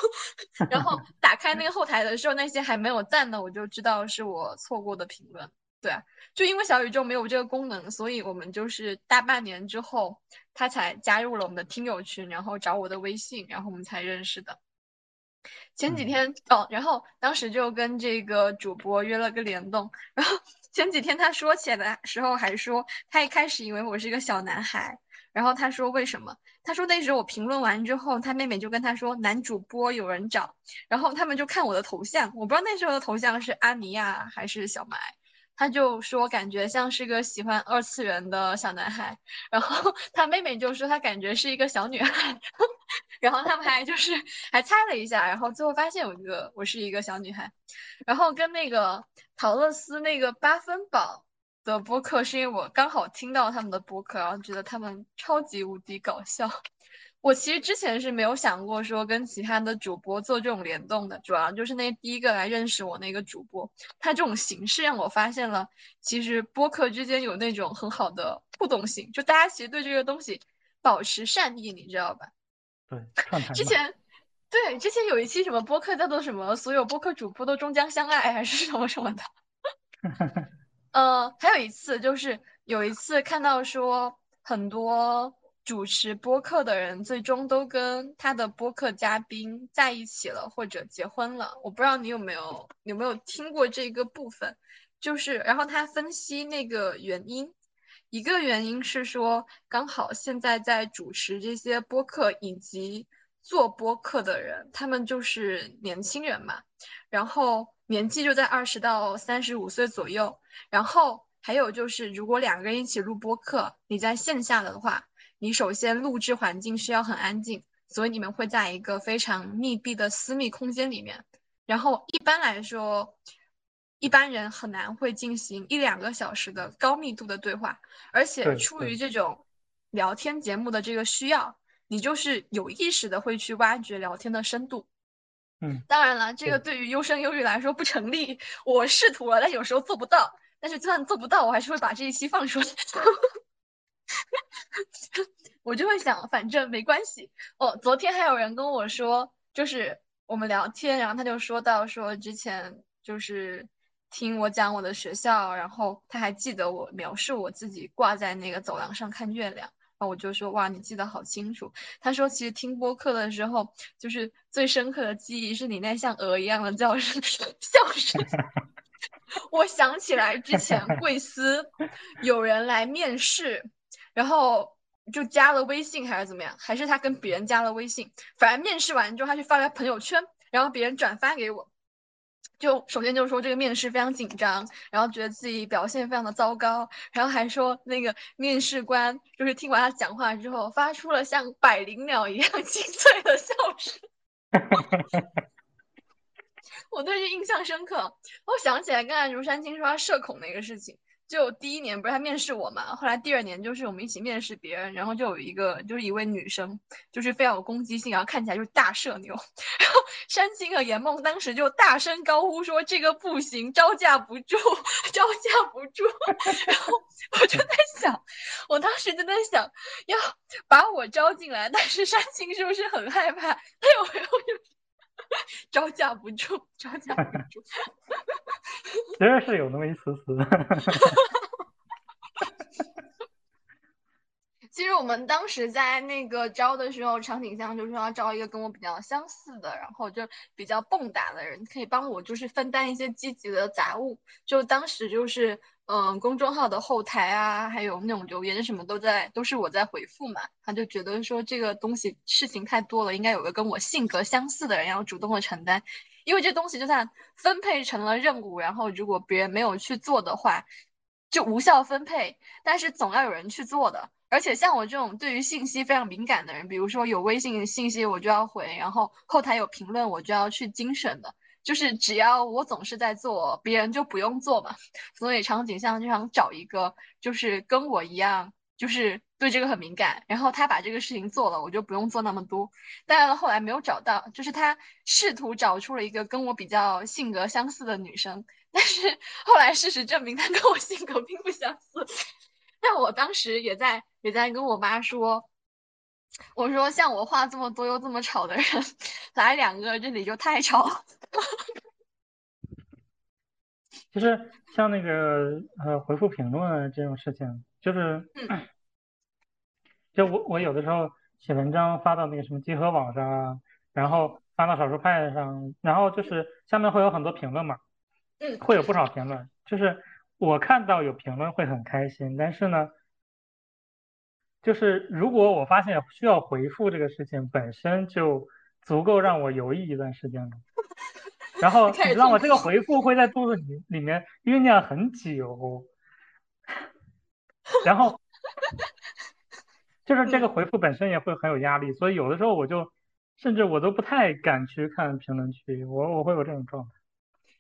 然后打开那个后台的时候，那些还没有赞的，我就知道是我错过的评论。对，就因为小宇宙没有这个功能，所以我们就是大半年之后，他才加入了我们的听友群，然后找我的微信，然后我们才认识的。前几天哦，然后当时就跟这个主播约了个联动，然后前几天他说起来的时候还说，他一开始以为我是一个小男孩。然后他说为什么？他说那时候我评论完之后，他妹妹就跟他说男主播有人找，然后他们就看我的头像，我不知道那时候的头像是阿尼亚还是小埋，他就说感觉像是个喜欢二次元的小男孩，然后他妹妹就说他感觉是一个小女孩，然后他们还就是还猜了一下，然后最后发现我一个我是一个小女孩，然后跟那个陶乐斯那个八分宝。的播客是因为我刚好听到他们的播客，然后觉得他们超级无敌搞笑。我其实之前是没有想过说跟其他的主播做这种联动的，主要就是那第一个来认识我那个主播，他这种形式让我发现了，其实播客之间有那种很好的互动性，就大家其实对这个东西保持善意，你知道吧？对，串台。之前，对，之前有一期什么播客叫做什么，所有播客主播都终将相爱，还是什么什么的。呃，还有一次就是有一次看到说很多。主持播客的人最终都跟他的播客嘉宾在一起了，或者结婚了。我不知道你有没有有没有听过这个部分，就是然后他分析那个原因，一个原因是说刚好现在在主持这些播客以及做播客的人，他们就是年轻人嘛，然后年纪就在二十到三十五岁左右，然后还有就是如果两个人一起录播客，你在线下的话。你首先录制环境需要很安静，所以你们会在一个非常密闭的私密空间里面。然后一般来说，一般人很难会进行一两个小时的高密度的对话。而且出于这种聊天节目的这个需要，你就是有意识的会去挖掘聊天的深度。嗯，当然了，这个对于优生优育来说不成立。我试图了，但有时候做不到。但是就算做不到，我还是会把这一期放出来。我就会想，反正没关系。哦，昨天还有人跟我说，就是我们聊天，然后他就说到说之前就是听我讲我的学校，然后他还记得我描述我自己挂在那个走廊上看月亮。然后我就说哇，你记得好清楚。他说其实听播客的时候，就是最深刻的记忆是你那像鹅一样的叫声笑声。我想起来之前贵司 有人来面试。然后就加了微信还是怎么样？还是他跟别人加了微信？反正面试完之后，他就发了朋友圈，然后别人转发给我。就首先就是说这个面试非常紧张，然后觉得自己表现非常的糟糕，然后还说那个面试官就是听完他讲话之后，发出了像百灵鸟一样 清脆的笑声。我对这印象深刻。我想起来刚才如山青说他社恐的一个事情。就第一年不是他面试我嘛，后来第二年就是我们一起面试别人，然后就有一个就是一位女生，就是非常有攻击性，然后看起来就是大社牛，然后山青和严梦当时就大声高呼说这个不行，招架不住，招架不住，然后我就在想，我当时就在想要把我招进来，但是山青是不是很害怕？他有没有就 招架不住，招架不住。其实是有那么一丝丝。其实我们当时在那个招的时候，场景上就是说要招一个跟我比较相似的，然后就比较蹦跶的人，可以帮我就是分担一些积极的杂物。就当时就是。嗯，公众号的后台啊，还有那种留言什么都在，都是我在回复嘛。他就觉得说这个东西事情太多了，应该有个跟我性格相似的人要主动的承担，因为这东西就算分配成了任务，然后如果别人没有去做的话，就无效分配。但是总要有人去做的，而且像我这种对于信息非常敏感的人，比如说有微信信息我就要回，然后后台有评论我就要去精审的。就是只要我总是在做，别人就不用做嘛。所以场景上就想找一个，就是跟我一样，就是对这个很敏感，然后他把这个事情做了，我就不用做那么多。但后来没有找到，就是他试图找出了一个跟我比较性格相似的女生，但是后来事实证明他跟我性格并不相似。但我当时也在也在跟我妈说。我说像我话这么多又这么吵的人，来两个这里就太吵。就是像那个呃回复评论这种事情，就是，就我我有的时候写文章发到那个什么集合网上啊，然后发到少数派上，然后就是下面会有很多评论嘛，嗯，会有不少评论，就是我看到有评论会很开心，但是呢。就是如果我发现需要回复这个事情本身就足够让我犹豫一段时间了，然后你知道吗？这个回复会在肚子里里面酝酿很久，然后 就是这个回复本身也会很有压力，所以有的时候我就甚至我都不太敢去看评论区，我我会有这种状态。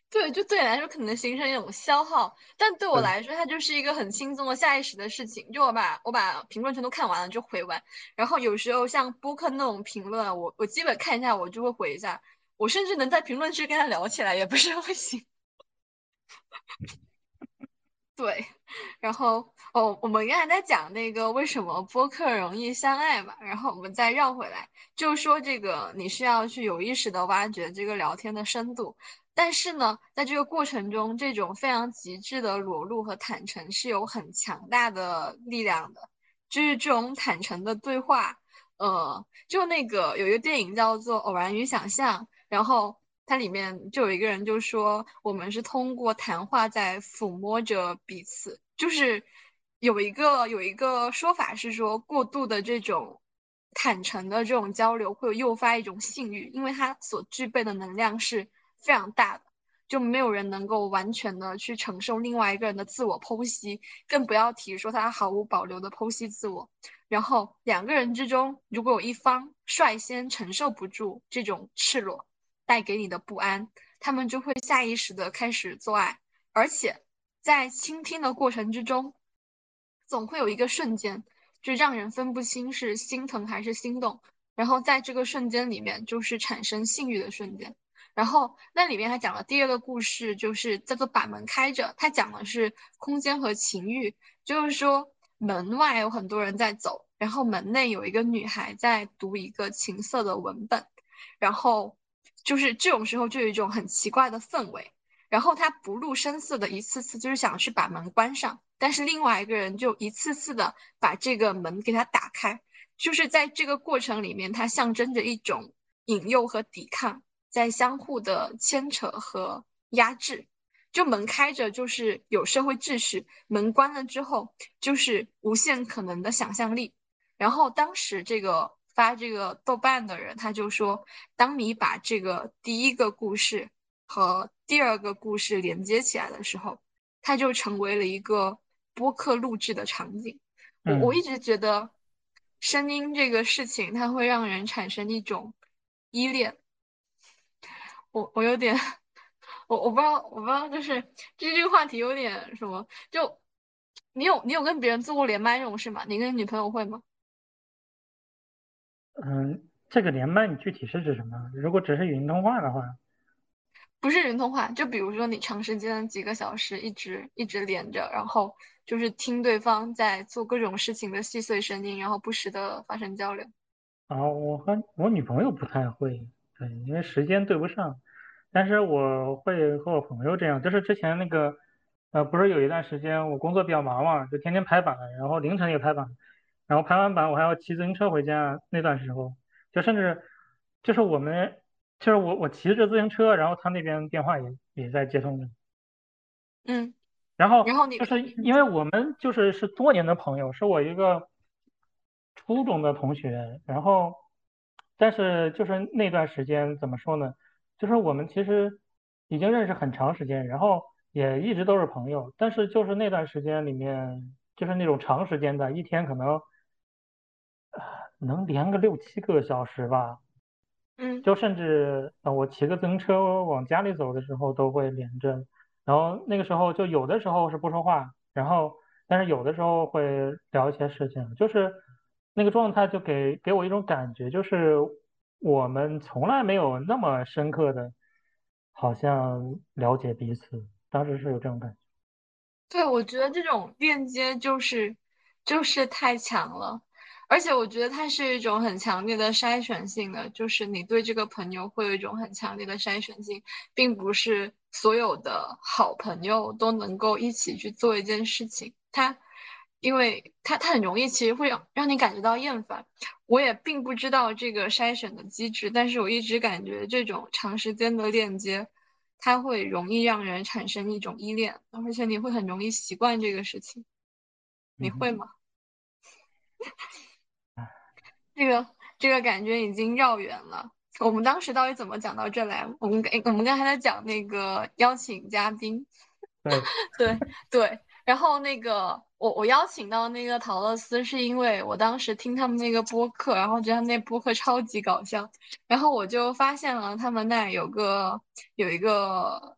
对，就对你来说可能形成一种消耗，但对我，来说，它就是一个很轻松的下意识的事情。就我把我把评论全都看完了就回完，然后有时候像播客那种评论，我我基本看一下我就会回一下，我甚至能在评论区跟他聊起来，也不是不行。对，然后哦，我们刚才在讲那个为什么播客容易相爱嘛，然后我们再绕回来，就是说这个你是要去有意识的挖掘这个聊天的深度，但是呢，在这个过程中，这种非常极致的裸露和坦诚是有很强大的力量的，就是这种坦诚的对话，呃，就那个有一个电影叫做《偶然与想象》，然后。它里面就有一个人就说，我们是通过谈话在抚摸着彼此，就是有一个有一个说法是说，过度的这种坦诚的这种交流会诱发一种性欲，因为它所具备的能量是非常大的，就没有人能够完全的去承受另外一个人的自我剖析，更不要提说他毫无保留的剖析自我。然后两个人之中，如果有一方率先承受不住这种赤裸。带给你的不安，他们就会下意识的开始做爱，而且在倾听的过程之中，总会有一个瞬间，就让人分不清是心疼还是心动，然后在这个瞬间里面，就是产生性欲的瞬间。然后那里面还讲了第二个故事，就是叫做把门开着，它讲的是空间和情欲，就是说门外有很多人在走，然后门内有一个女孩在读一个情色的文本，然后。就是这种时候就有一种很奇怪的氛围，然后他不露声色的一次次就是想去把门关上，但是另外一个人就一次次的把这个门给他打开，就是在这个过程里面，它象征着一种引诱和抵抗，在相互的牵扯和压制。就门开着就是有社会秩序，门关了之后就是无限可能的想象力。然后当时这个。发这个豆瓣的人，他就说，当你把这个第一个故事和第二个故事连接起来的时候，它就成为了一个播客录制的场景。我我一直觉得，声音这个事情，它会让人产生一种依恋。我我有点，我我不知道，我不知道，就是这这个话题有点什么？就你有你有跟别人做过连麦这种事吗？你跟女朋友会吗？嗯，这个连麦你具体是指什么？如果只是语音通话的话，不是云通话，就比如说你长时间几个小时一直一直连着，然后就是听对方在做各种事情的细碎声音，然后不时的发生交流。啊，我和我女朋友不太会，对，因为时间对不上。但是我会和我朋友这样，就是之前那个，呃，不是有一段时间我工作比较忙嘛，就天天排版，然后凌晨也排版，然后排完版我还要骑自行车回家，那段时候，就甚至就是我们，就是我我骑着自行车，然后他那边电话也也在接通着，嗯，然后然后你，就是因为我们就是是多年的朋友，是我一个初中的同学，然后但是就是那段时间怎么说呢？就是我们其实已经认识很长时间，然后也一直都是朋友，但是就是那段时间里面，就是那种长时间的，一天可能呃能连个六七个小时吧，嗯。就甚至呃我骑个自行车往家里走的时候都会连着，然后那个时候就有的时候是不说话，然后但是有的时候会聊一些事情，就是那个状态就给给我一种感觉，就是我们从来没有那么深刻的，好像了解彼此，当时是有这种感觉。对，我觉得这种链接就是就是太强了，而且我觉得它是一种很强烈的筛选性的，就是你对这个朋友会有一种很强烈的筛选性，并不是所有的好朋友都能够一起去做一件事情，他，因为它它很容易其实会让让你感觉到厌烦。我也并不知道这个筛选的机制，但是我一直感觉这种长时间的链接。它会容易让人产生一种依恋，而且你会很容易习惯这个事情。你嗯会吗？这个这个感觉已经绕远了。我们当时到底怎么讲到这来？我们我们刚才在讲那个邀请嘉宾，对，对对，然后那个我我邀请到那个陶乐斯，是因为我当时听他们那个播客，然后觉得那播客超级搞笑，然后我就发现了他们那有个有一个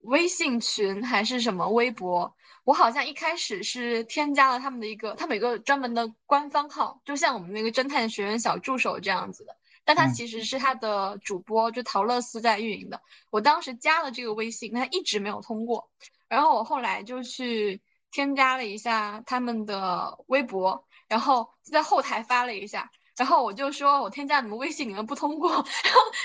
微信群还是什么微博，我好像一开始是添加了他们的一个，他们有个专门的官方号，就像我们那个侦探学院小助手这样子的，但他其实是他的主播，就陶乐斯在运营的。我当时加了这个微信，他一直没有通过，然后我后来就去添加了一下他们的微博，然后就在后台发了一下。然后我就说，我添加你们微信，你们不通过。然后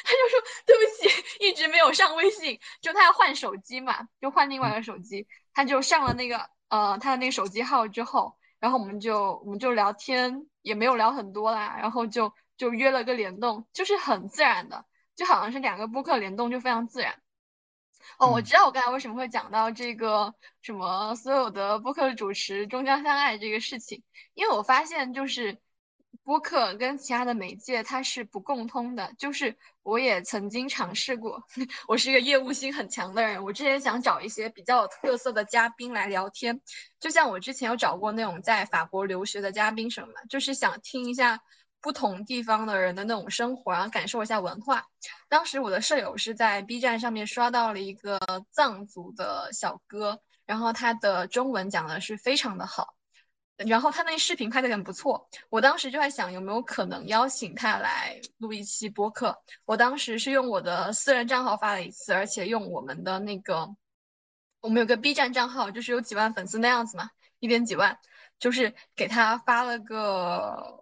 他就说，对不起，一直没有上微信。就他要换手机嘛，就换另外一个手机。他就上了那个呃他的那个手机号之后，然后我们就我们就聊天，也没有聊很多啦。然后就就约了个联动，就是很自然的，就好像是两个播客联动，就非常自然。哦，我知道我刚才为什么会讲到这个什么所有的播客主持终将相爱这个事情，因为我发现就是。播客跟其他的媒介它是不共通的，就是我也曾经尝试过，我是一个业务心很强的人，我之前想找一些比较有特色的嘉宾来聊天，就像我之前有找过那种在法国留学的嘉宾什么的，就是想听一下不同地方的人的那种生活，然后感受一下文化。当时我的舍友是在 B 站上面刷到了一个藏族的小哥，然后他的中文讲的是非常的好。然后他那视频拍的很不错，我当时就在想有没有可能邀请他来录一期播客。我当时是用我的私人账号发了一次，而且用我们的那个，我们有个 B 站账号，就是有几万粉丝那样子嘛，一点几万，就是给他发了个，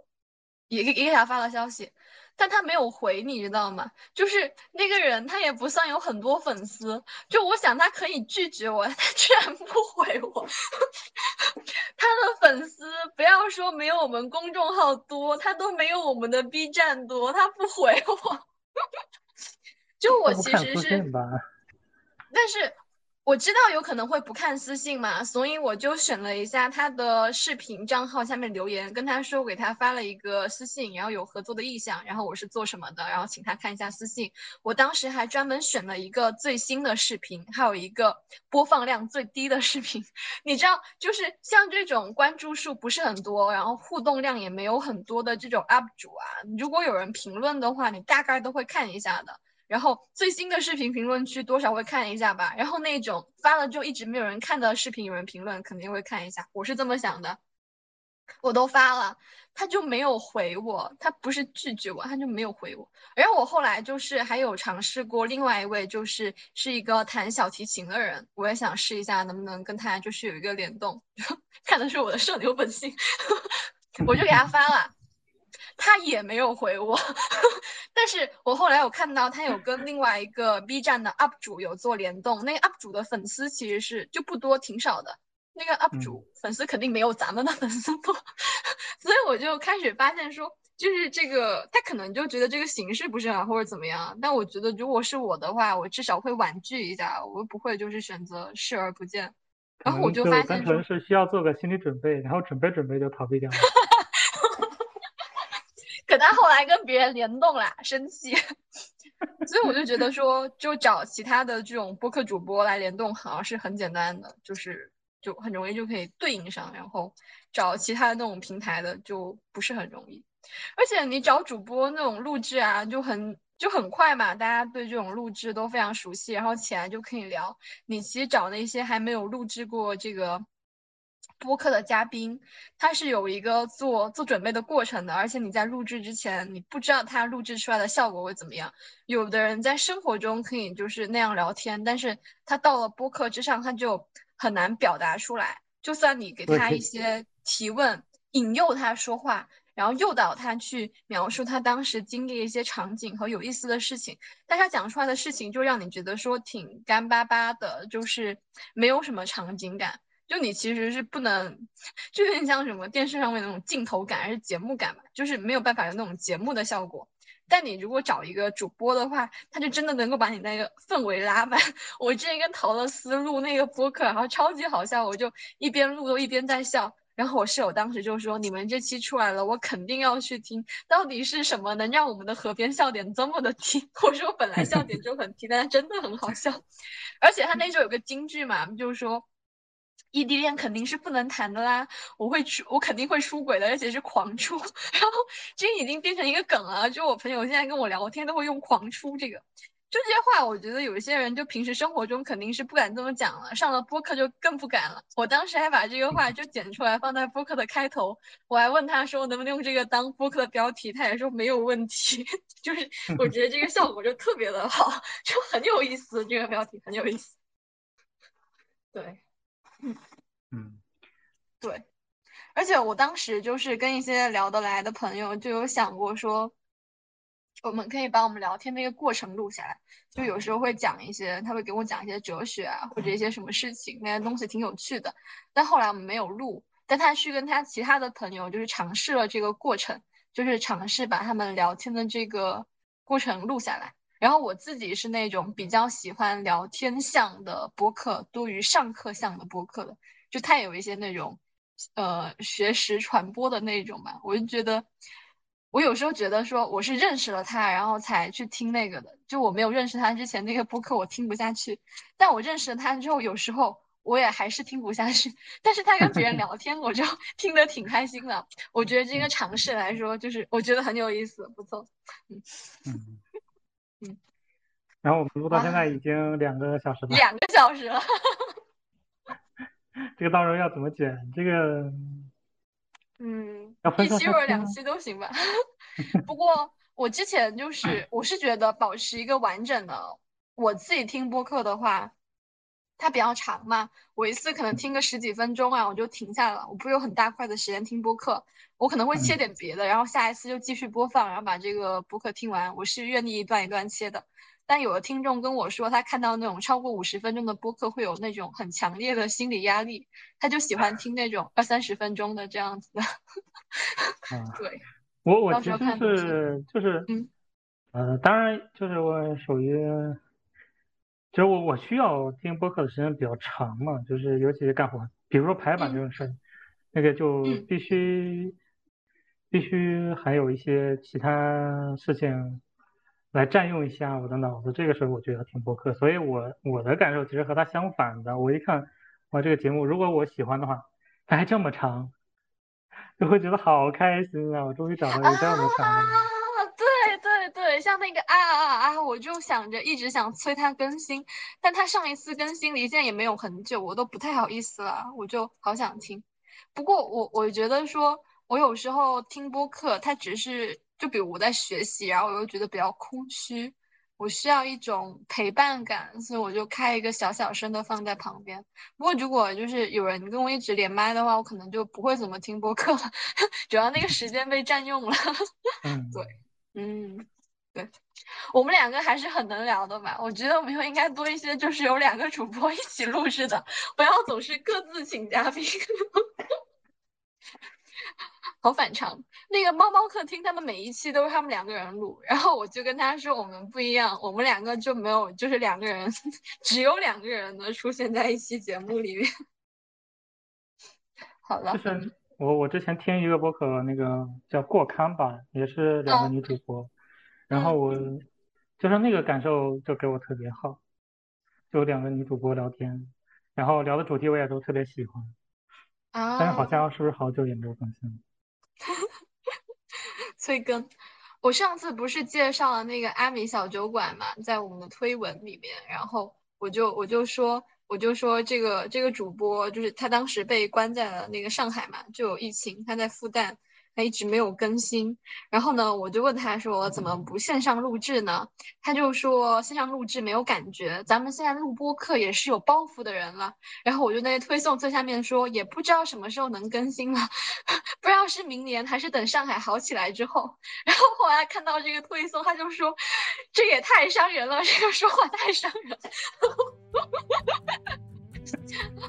也给也给他发了消息。但他没有回，你知道吗？就是那个人，他也不算有很多粉丝。就我想，他可以拒绝我，他居然不回我。他的粉丝不要说没有我们公众号多，他都没有我们的 B 站多，他不回我。就我其实是，但是。我知道有可能会不看私信嘛，所以我就选了一下他的视频账号下面留言，跟他说给他发了一个私信，然后有合作的意向，然后我是做什么的，然后请他看一下私信。我当时还专门选了一个最新的视频，还有一个播放量最低的视频。你知道，就是像这种关注数不是很多，然后互动量也没有很多的这种 UP 主啊，如果有人评论的话，你大概都会看一下的。然后最新的视频评论区多少会看一下吧，然后那种发了就一直没有人看的视频有人评论肯定会看一下，我是这么想的。我都发了，他就没有回我，他不是拒绝我，他就没有回我。然后我后来就是还有尝试过另外一位，就是是一个弹小提琴的人，我也想试一下能不能跟他就是有一个联动，看的是我的社牛本性，我就给他发了。他也没有回我，但是我后来有看到他有 跟另外一个 B 站的 UP 主有做联动，那个 UP 主的粉丝其实是就不多，挺少的。那个 UP 主粉丝肯定没有咱们的粉丝多，所以我就开始发现说，就是这个他可能就觉得这个形式不是很好或者怎么样，但我觉得如果是我的话，我至少会婉拒一下，我不会就是选择视而不见。然后我就发现单纯是需要做个心理准备，然后准备准备就逃避掉了。可他后来跟别人联动啦，生气，所以我就觉得说，就找其他的这种播客主播来联动，好像是很简单的，就是就很容易就可以对应上，然后找其他的那种平台的就不是很容易。而且你找主播那种录制啊，就很就很快嘛，大家对这种录制都非常熟悉，然后起来就可以聊。你其实找那些还没有录制过这个。播客的嘉宾，他是有一个做做准备的过程的，而且你在录制之前，你不知道他录制出来的效果会怎么样。有的人在生活中可以就是那样聊天，但是他到了播客之上，他就很难表达出来。就算你给他一些提问，引诱他说话，然后诱导他去描述他当时经历一些场景和有意思的事情，但他讲出来的事情就让你觉得说挺干巴巴的，就是没有什么场景感。就你其实是不能，就有点像什么电视上面那种镜头感还是节目感嘛，就是没有办法有那种节目的效果。但你如果找一个主播的话，他就真的能够把你那个氛围拉满。我之前跟陶乐思录那个播客，然后超级好笑，我就一边录都一边在笑。然后我室友当时就说：“你们这期出来了，我肯定要去听。到底是什么能让我们的河边笑点这么的低？” 我说：“本来笑点就很低，但他真的很好笑。而且他那时候有个金句嘛，就是说。”异地恋肯定是不能谈的啦，我会出，我肯定会出轨的，而且是狂出。然后这已经变成一个梗了，就我朋友现在跟我聊天都会用“狂出”这个。就这些话，我觉得有一些人就平时生活中肯定是不敢这么讲了，上了播客就更不敢了。我当时还把这个话就剪出来放在播客的开头，我还问他说能不能用这个当播客的标题，他也说没有问题。就是我觉得这个效果就特别的好，就很有意思，这个标题很有意思。对，嗯，对，而且我当时就是跟一些聊得来的朋友就有想过说。我们可以把我们聊天那个过程录下来，就有时候会讲一些，他会给我讲一些哲学啊，或者一些什么事情，那些东西挺有趣的。但后来我们没有录，但他去跟他其他的朋友就是尝试了这个过程，就是尝试把他们聊天的这个过程录下来。然后我自己是那种比较喜欢聊天向的播客多于上课向的播客的，就他有一些那种呃学识传播的那种吧，我就觉得。我有时候觉得说我是认识了他，然后才去听那个的。就我没有认识他之前，那个播客我听不下去。但我认识了他之后，有时候我也还是听不下去。但是他跟别人聊天，我就 听得挺开心的。我觉得这个尝试来说，就是我觉得很有意思，不错。嗯嗯嗯。然后我们录到现在已经两个小时了。两个小时了。这个到时候要怎么剪？这个。嗯，一期或者两期都行吧。不过我之前就是，我是觉得保持一个完整的，我自己听播客的话，它比较长嘛，我一次可能听个十几分钟啊，我就停下了。我不是有很大块的时间听播客，我可能会切点别的，然后下一次就继续播放，然后把这个播客听完。我是愿意一段一段切的。但有的听众跟我说，他看到那种超过五十分钟的播客会有那种很强烈的心理压力，他就喜欢听那种二三十分钟的这样子的。对，我我其实是就是嗯呃，当然就是我属于，就是我我需要听播客的时间比较长嘛，就是尤其是干活，比如说排版这种事儿，那个就必须必须还有一些其他事情。来占用一下我的脑子，这个时候我就要听播客，所以我我的感受其实和他相反的。我一看，哇，这个节目如果我喜欢的话，它还这么长，就会觉得好开心啊！我终于找到一个这样的长啊！对对对，像那个啊啊啊，我就想着一直想催他更新，但他上一次更新离现在也没有很久，我都不太好意思了，我就好想听。不过我我觉得说，我有时候听播客，它只是。就比如我在学习，然后我又觉得比较空虚，我需要一种陪伴感，所以我就开一个小小声的放在旁边。不过如果就是有人跟我一直连麦的话，我可能就不会怎么听播客了，主要那个时间被占用了。嗯，对，嗯，对，我们两个还是很能聊的嘛。我觉得我们应该多一些，就是有两个主播一起录制的，不要总是各自请嘉宾。好反常，那个猫猫客厅，他们每一期都是他们两个人录，然后我就跟他说我们不一样，我们两个就没有，就是两个人，只有两个人能出现在一期节目里面。好了，就是我我之前听一个播客，那个叫过刊吧，也是两个女主播，然后我就是那个感受就给我特别好，就两个女主播聊天，然后聊的主题我也都特别喜欢，啊，但是好像是不是好久也没有更新了。催更，我上次不是介绍了那个阿米小酒馆嘛，在我们的推文里面，然后我就我就说我就说这个这个主播就是他当时被关在了那个上海嘛，就有疫情，他在复旦。他一直没有更新，然后呢，我就问他说怎么不线上录制呢？他就说线上录制没有感觉，咱们现在录播课也是有包袱的人了。然后我就那推送最下面说也不知道什么时候能更新了，不知道是明年还是等上海好起来之后。然后后来看到这个推送，他就说这也太伤人了，这个说话太伤人，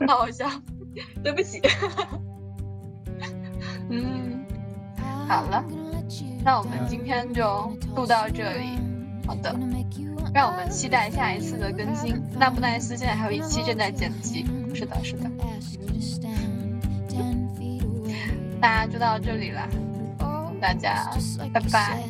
好好笑，对不起，嗯。好了，那我们今天就录到这里。好的，让我们期待下一次的更新。那布耐斯现在还有一期正在剪辑，是的，是的。大家就到这里啦，大家拜拜。